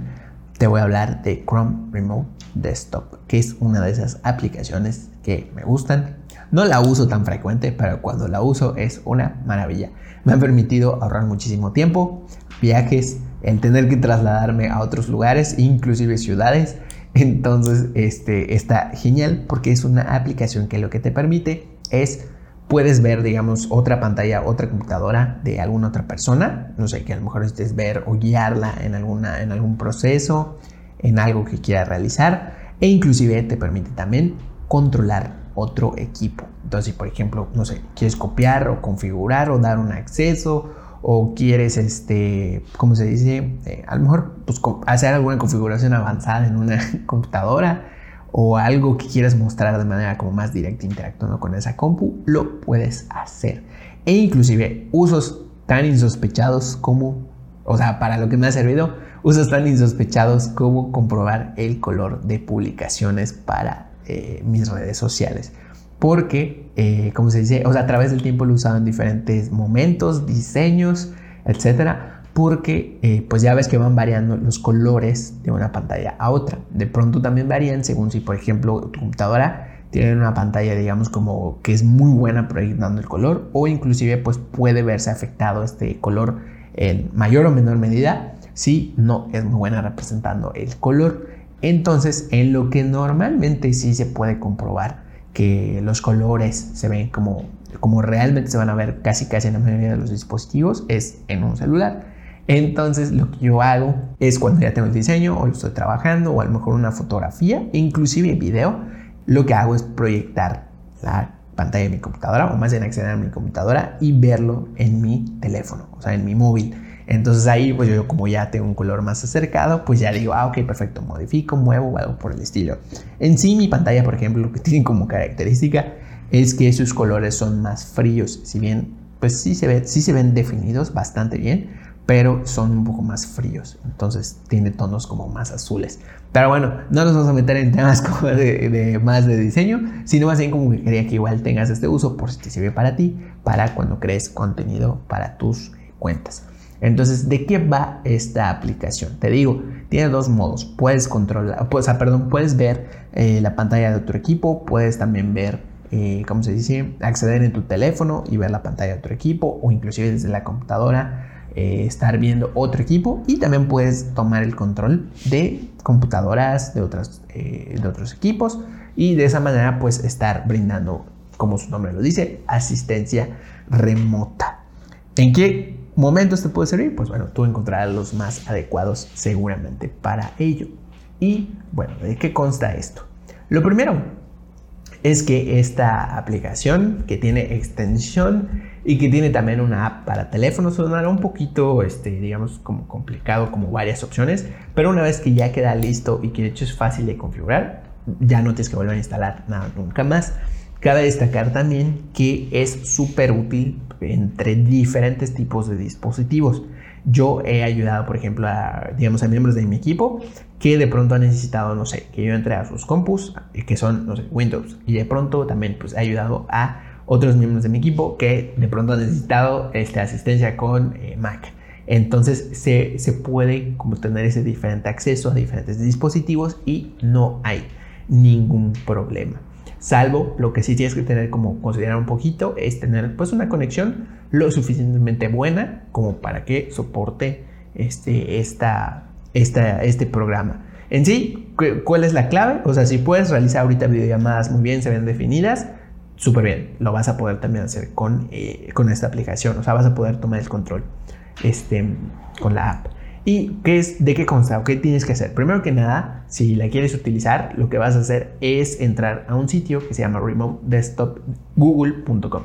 te voy a hablar de Chrome Remote Desktop, que es una de esas aplicaciones que me gustan. No la uso tan frecuente, pero cuando la uso es una maravilla. Me ha permitido ahorrar muchísimo tiempo, viajes, el tener que trasladarme a otros lugares, inclusive ciudades. Entonces, este está genial porque es una aplicación que lo que te permite es puedes ver, digamos, otra pantalla, otra computadora de alguna otra persona, no sé, que a lo mejor estés ver o guiarla en, alguna, en algún proceso, en algo que quiera realizar, e inclusive te permite también controlar otro equipo. Entonces, por ejemplo, no sé, quieres copiar o configurar o dar un acceso o quieres, este, ¿cómo se dice? Eh, a lo mejor pues, hacer alguna configuración avanzada en una computadora, o algo que quieras mostrar de manera como más directa interactuando con esa compu, lo puedes hacer. E inclusive usos tan insospechados como, o sea, para lo que me ha servido, usos tan insospechados como comprobar el color de publicaciones para eh, mis redes sociales. Porque, eh, como se dice, o sea, a través del tiempo lo he usado en diferentes momentos, diseños, etcétera porque eh, pues ya ves que van variando los colores de una pantalla a otra. De pronto también varían según si por ejemplo tu computadora tiene una pantalla digamos como que es muy buena proyectando el color o inclusive pues puede verse afectado este color en mayor o menor medida si no es muy buena representando el color. Entonces en lo que normalmente sí se puede comprobar que los colores se ven como, como realmente se van a ver casi casi en la mayoría de los dispositivos es en un celular. Entonces lo que yo hago es cuando ya tengo el diseño o estoy trabajando o a lo mejor una fotografía, inclusive video, lo que hago es proyectar la pantalla de mi computadora o más bien acceder a mi computadora y verlo en mi teléfono, o sea, en mi móvil. Entonces ahí pues yo como ya tengo un color más acercado, pues ya digo, ah, ok, perfecto, modifico, muevo o algo por el estilo. En sí mi pantalla, por ejemplo, lo que tiene como característica es que sus colores son más fríos, si bien pues sí se, ve, sí se ven definidos bastante bien, pero son un poco más fríos, entonces tiene tonos como más azules. Pero bueno, no nos vamos a meter en temas como de, más de diseño, sino más bien como que quería que igual tengas este uso por si te sirve para ti, para cuando crees contenido para tus cuentas. Entonces, ¿de qué va esta aplicación? Te digo, tiene dos modos. Puedes controlar, pues, perdón, puedes ver eh, la pantalla de otro equipo, puedes también ver, eh, ¿cómo se dice? Acceder en tu teléfono y ver la pantalla de otro equipo o inclusive desde la computadora eh, estar viendo otro equipo y también puedes tomar el control de computadoras de, eh, de otros equipos y de esa manera pues estar brindando, como su nombre lo dice, asistencia remota. ¿En qué momentos te puede servir? Pues bueno, tú encontrarás los más adecuados seguramente para ello. Y bueno, ¿de qué consta esto? Lo primero es que esta aplicación que tiene extensión y que tiene también una app para teléfono. Sonará un poquito, este, digamos, como complicado, como varias opciones, pero una vez que ya queda listo y que de hecho es fácil de configurar, ya no tienes que volver a instalar nada nunca más. Cabe destacar también que es súper útil entre diferentes tipos de dispositivos. Yo he ayudado, por ejemplo, a, digamos, a miembros de mi equipo que de pronto ha necesitado, no sé, que yo entre a sus compus, que son, no sé, Windows, y de pronto también pues ha ayudado a otros miembros de mi equipo que de pronto han necesitado esta asistencia con eh, Mac. Entonces se, se, puede como tener ese diferente acceso a diferentes dispositivos y no hay ningún problema. Salvo lo que sí tienes que tener como considerar un poquito es tener pues una conexión lo suficientemente buena como para que soporte este, esta, esta, este programa. En sí, ¿cuál es la clave? O sea, si puedes realizar ahorita videollamadas muy bien, se ven definidas, súper bien. Lo vas a poder también hacer con, eh, con esta aplicación. O sea, vas a poder tomar el control este, con la app. ¿Y qué es, de qué consta o qué tienes que hacer? Primero que nada, si la quieres utilizar, lo que vas a hacer es entrar a un sitio que se llama remotedesktopgoogle.com.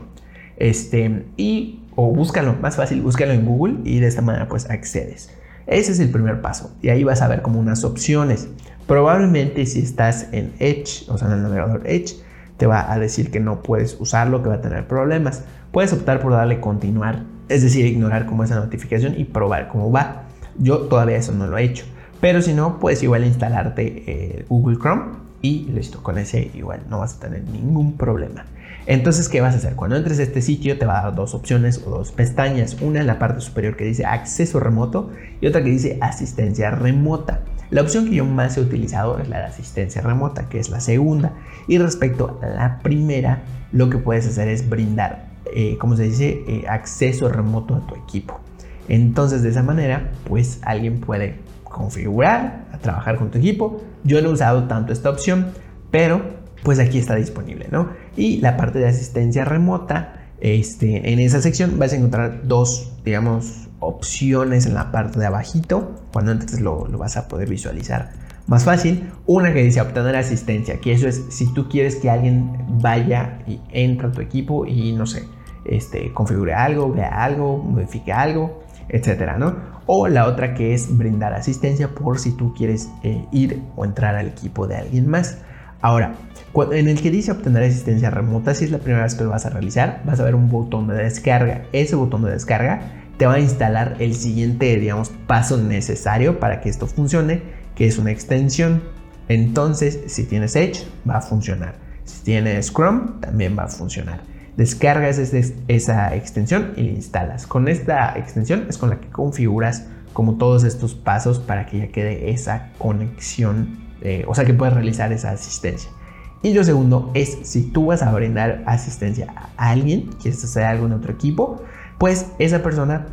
Este, y, o búscalo, más fácil, búscalo en Google y de esta manera pues accedes. Ese es el primer paso. Y ahí vas a ver como unas opciones. Probablemente si estás en Edge, o sea, en el navegador Edge, te va a decir que no puedes usarlo, que va a tener problemas. Puedes optar por darle continuar, es decir, ignorar como esa notificación y probar cómo va. Yo todavía eso no lo he hecho. Pero si no, puedes igual instalarte eh, Google Chrome y listo, con ese igual no vas a tener ningún problema. Entonces, ¿qué vas a hacer? Cuando entres a este sitio te va a dar dos opciones o dos pestañas. Una en la parte superior que dice acceso remoto y otra que dice asistencia remota. La opción que yo más he utilizado es la de asistencia remota, que es la segunda. Y respecto a la primera, lo que puedes hacer es brindar, eh, como se dice, eh, acceso remoto a tu equipo. Entonces de esa manera, pues alguien puede configurar, a trabajar con tu equipo. Yo no he usado tanto esta opción, pero pues aquí está disponible, ¿no? Y la parte de asistencia remota, este, en esa sección vas a encontrar dos, digamos, opciones en la parte de abajito. Cuando entres lo, vas a poder visualizar más fácil. Una que dice obtener asistencia, que eso es si tú quieres que alguien vaya y entre a tu equipo y no sé, este, configure algo, vea algo, modifique algo etcétera, ¿no? O la otra que es brindar asistencia por si tú quieres eh, ir o entrar al equipo de alguien más. Ahora, en el que dice obtener asistencia remota, si es la primera vez que lo vas a realizar, vas a ver un botón de descarga. Ese botón de descarga te va a instalar el siguiente, digamos, paso necesario para que esto funcione, que es una extensión. Entonces, si tienes Edge, va a funcionar. Si tienes Chrome, también va a funcionar descargas esa extensión y la instalas. Con esta extensión es con la que configuras como todos estos pasos para que ya quede esa conexión, eh, o sea que puedas realizar esa asistencia. Y lo segundo es si tú vas a brindar asistencia a alguien, quieres hacer algo en otro equipo, pues esa persona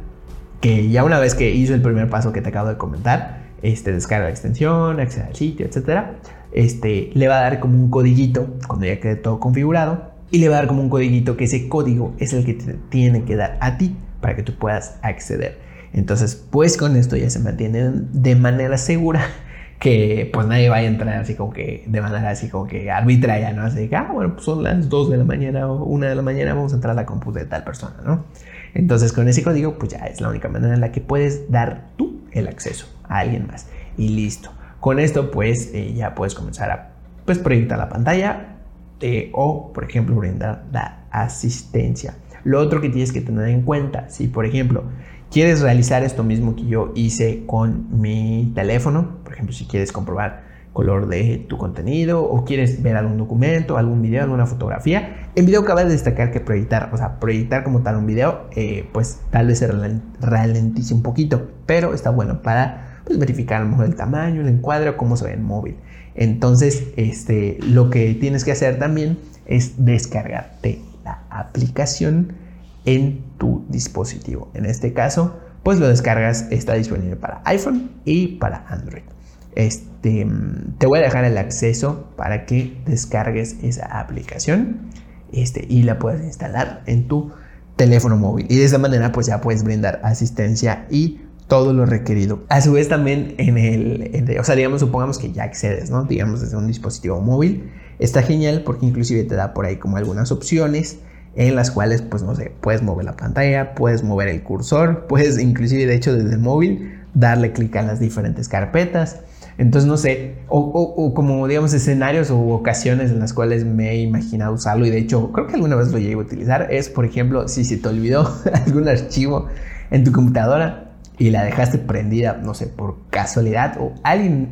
que ya una vez que hizo el primer paso que te acabo de comentar, este, descarga la extensión, accede al sitio, etcétera, este, le va a dar como un codiguito cuando ya quede todo configurado y le va a dar como un codiguito que ese código es el que tiene que dar a ti para que tú puedas acceder. Entonces, pues con esto ya se mantiene de manera segura que pues nadie vaya a entrar así como que de manera así como que arbitraria, ¿no? Así que, ah, bueno, pues son las 2 de la mañana o 1 de la mañana, vamos a entrar a la compu de tal persona, ¿no? Entonces con ese código pues ya es la única manera en la que puedes dar tú el acceso a alguien más. Y listo. Con esto pues eh, ya puedes comenzar a pues proyectar la pantalla, o, por ejemplo, brindar la asistencia. Lo otro que tienes que tener en cuenta, si por ejemplo quieres realizar esto mismo que yo hice con mi teléfono, por ejemplo, si quieres comprobar color de tu contenido o quieres ver algún documento, algún video, alguna fotografía. En video cabe destacar que proyectar, o sea, proyectar como tal un video, eh, pues tal vez se ralentice un poquito, pero está bueno para pues, verificar el tamaño, el encuadre o cómo se ve en móvil. Entonces, este, lo que tienes que hacer también es descargarte la aplicación en tu dispositivo. En este caso, pues lo descargas, está disponible para iPhone y para Android. Este, te voy a dejar el acceso para que descargues esa aplicación este, y la puedas instalar en tu teléfono móvil. Y de esa manera, pues ya puedes brindar asistencia y todo lo requerido. A su vez también en el, o sea, digamos, supongamos que ya accedes, ¿no? Digamos desde un dispositivo móvil. Está genial porque inclusive te da por ahí como algunas opciones en las cuales, pues no sé, puedes mover la pantalla, puedes mover el cursor, puedes inclusive de hecho desde el móvil darle clic a las diferentes carpetas. Entonces, no sé, o, o, como digamos escenarios o ocasiones en las cuales me he imaginado usarlo y de hecho creo que alguna vez lo llegué a utilizar, es por ejemplo si se te olvidó algún archivo en tu computadora, y la dejaste prendida, no sé, por casualidad o alguien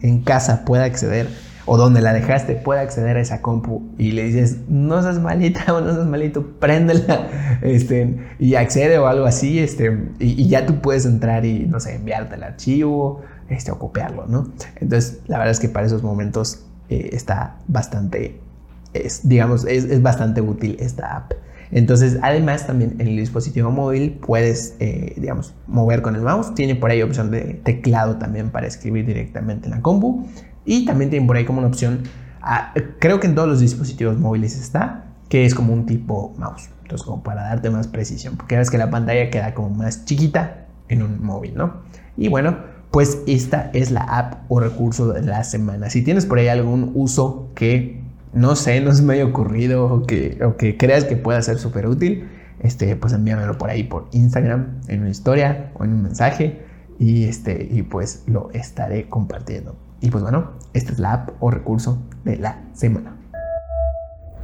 en, casa pueda acceder o donde la dejaste pueda acceder a esa compu y le dices, no seas malita o no seas malito, préndela este, y accede o algo así este, y, ya tú puedes entrar y, no sé, enviarte el archivo este, o copiarlo, ¿no? Entonces, la verdad es que para esos momentos eh, está bastante, es, digamos, es, es bastante útil esta app. Entonces, además, también en el dispositivo móvil puedes, eh, digamos, mover con el mouse. Tiene por ahí opción de teclado también para escribir directamente en la compu. Y también tiene por ahí como una opción, creo que en todos los dispositivos móviles está, que es como un tipo mouse. Entonces, como para darte más precisión, porque ves que la pantalla queda como más chiquita en un móvil, ¿no? Y bueno, pues esta es la app o recurso de la semana. Si tienes por ahí algún uso que no sé, no se me haya ocurrido o que, o que creas que pueda ser súper útil, este, pues envíamelo por ahí por Instagram, en una historia o en un mensaje y, este, y pues lo estaré compartiendo. Y pues bueno, esta es la app o recurso de la semana.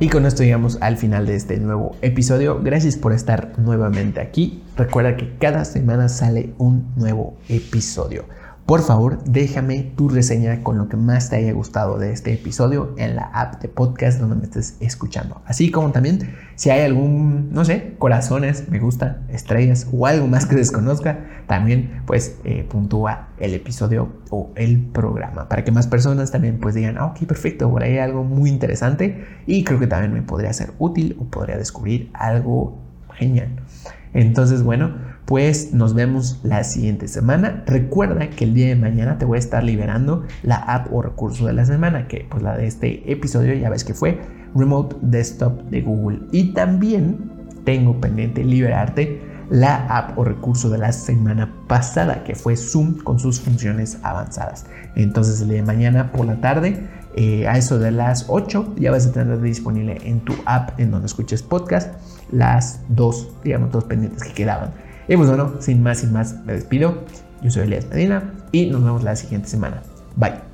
Y con esto llegamos al final de este nuevo episodio. Gracias por estar nuevamente aquí. Recuerda que cada semana sale un nuevo episodio. Por favor, déjame tu reseña con lo que más te haya gustado de este episodio en la app de podcast donde me estés escuchando. Así como también si hay algún, no sé, corazones, me gusta, estrellas o algo más que desconozca, también pues eh, puntúa el episodio o el programa para que más personas también pues digan, ah, ok, perfecto, por ahí hay algo muy interesante y creo que también me podría ser útil o podría descubrir algo genial. Entonces, bueno, pues nos vemos la siguiente semana. Recuerda que el día de mañana te voy a estar liberando la app o recurso de la semana, que pues la de este episodio ya ves que fue Remote Desktop de Google. Y también tengo pendiente liberarte la app o recurso de la semana pasada, que fue Zoom con sus funciones avanzadas. Entonces el día de mañana por la tarde, eh, a eso de las 8, ya vas a tener disponible en tu app en donde escuches podcast las dos, digamos, dos pendientes que quedaban. Y pues bueno, sin más, sin más, me despido. Yo soy Elias Medina y nos vemos la siguiente semana. Bye.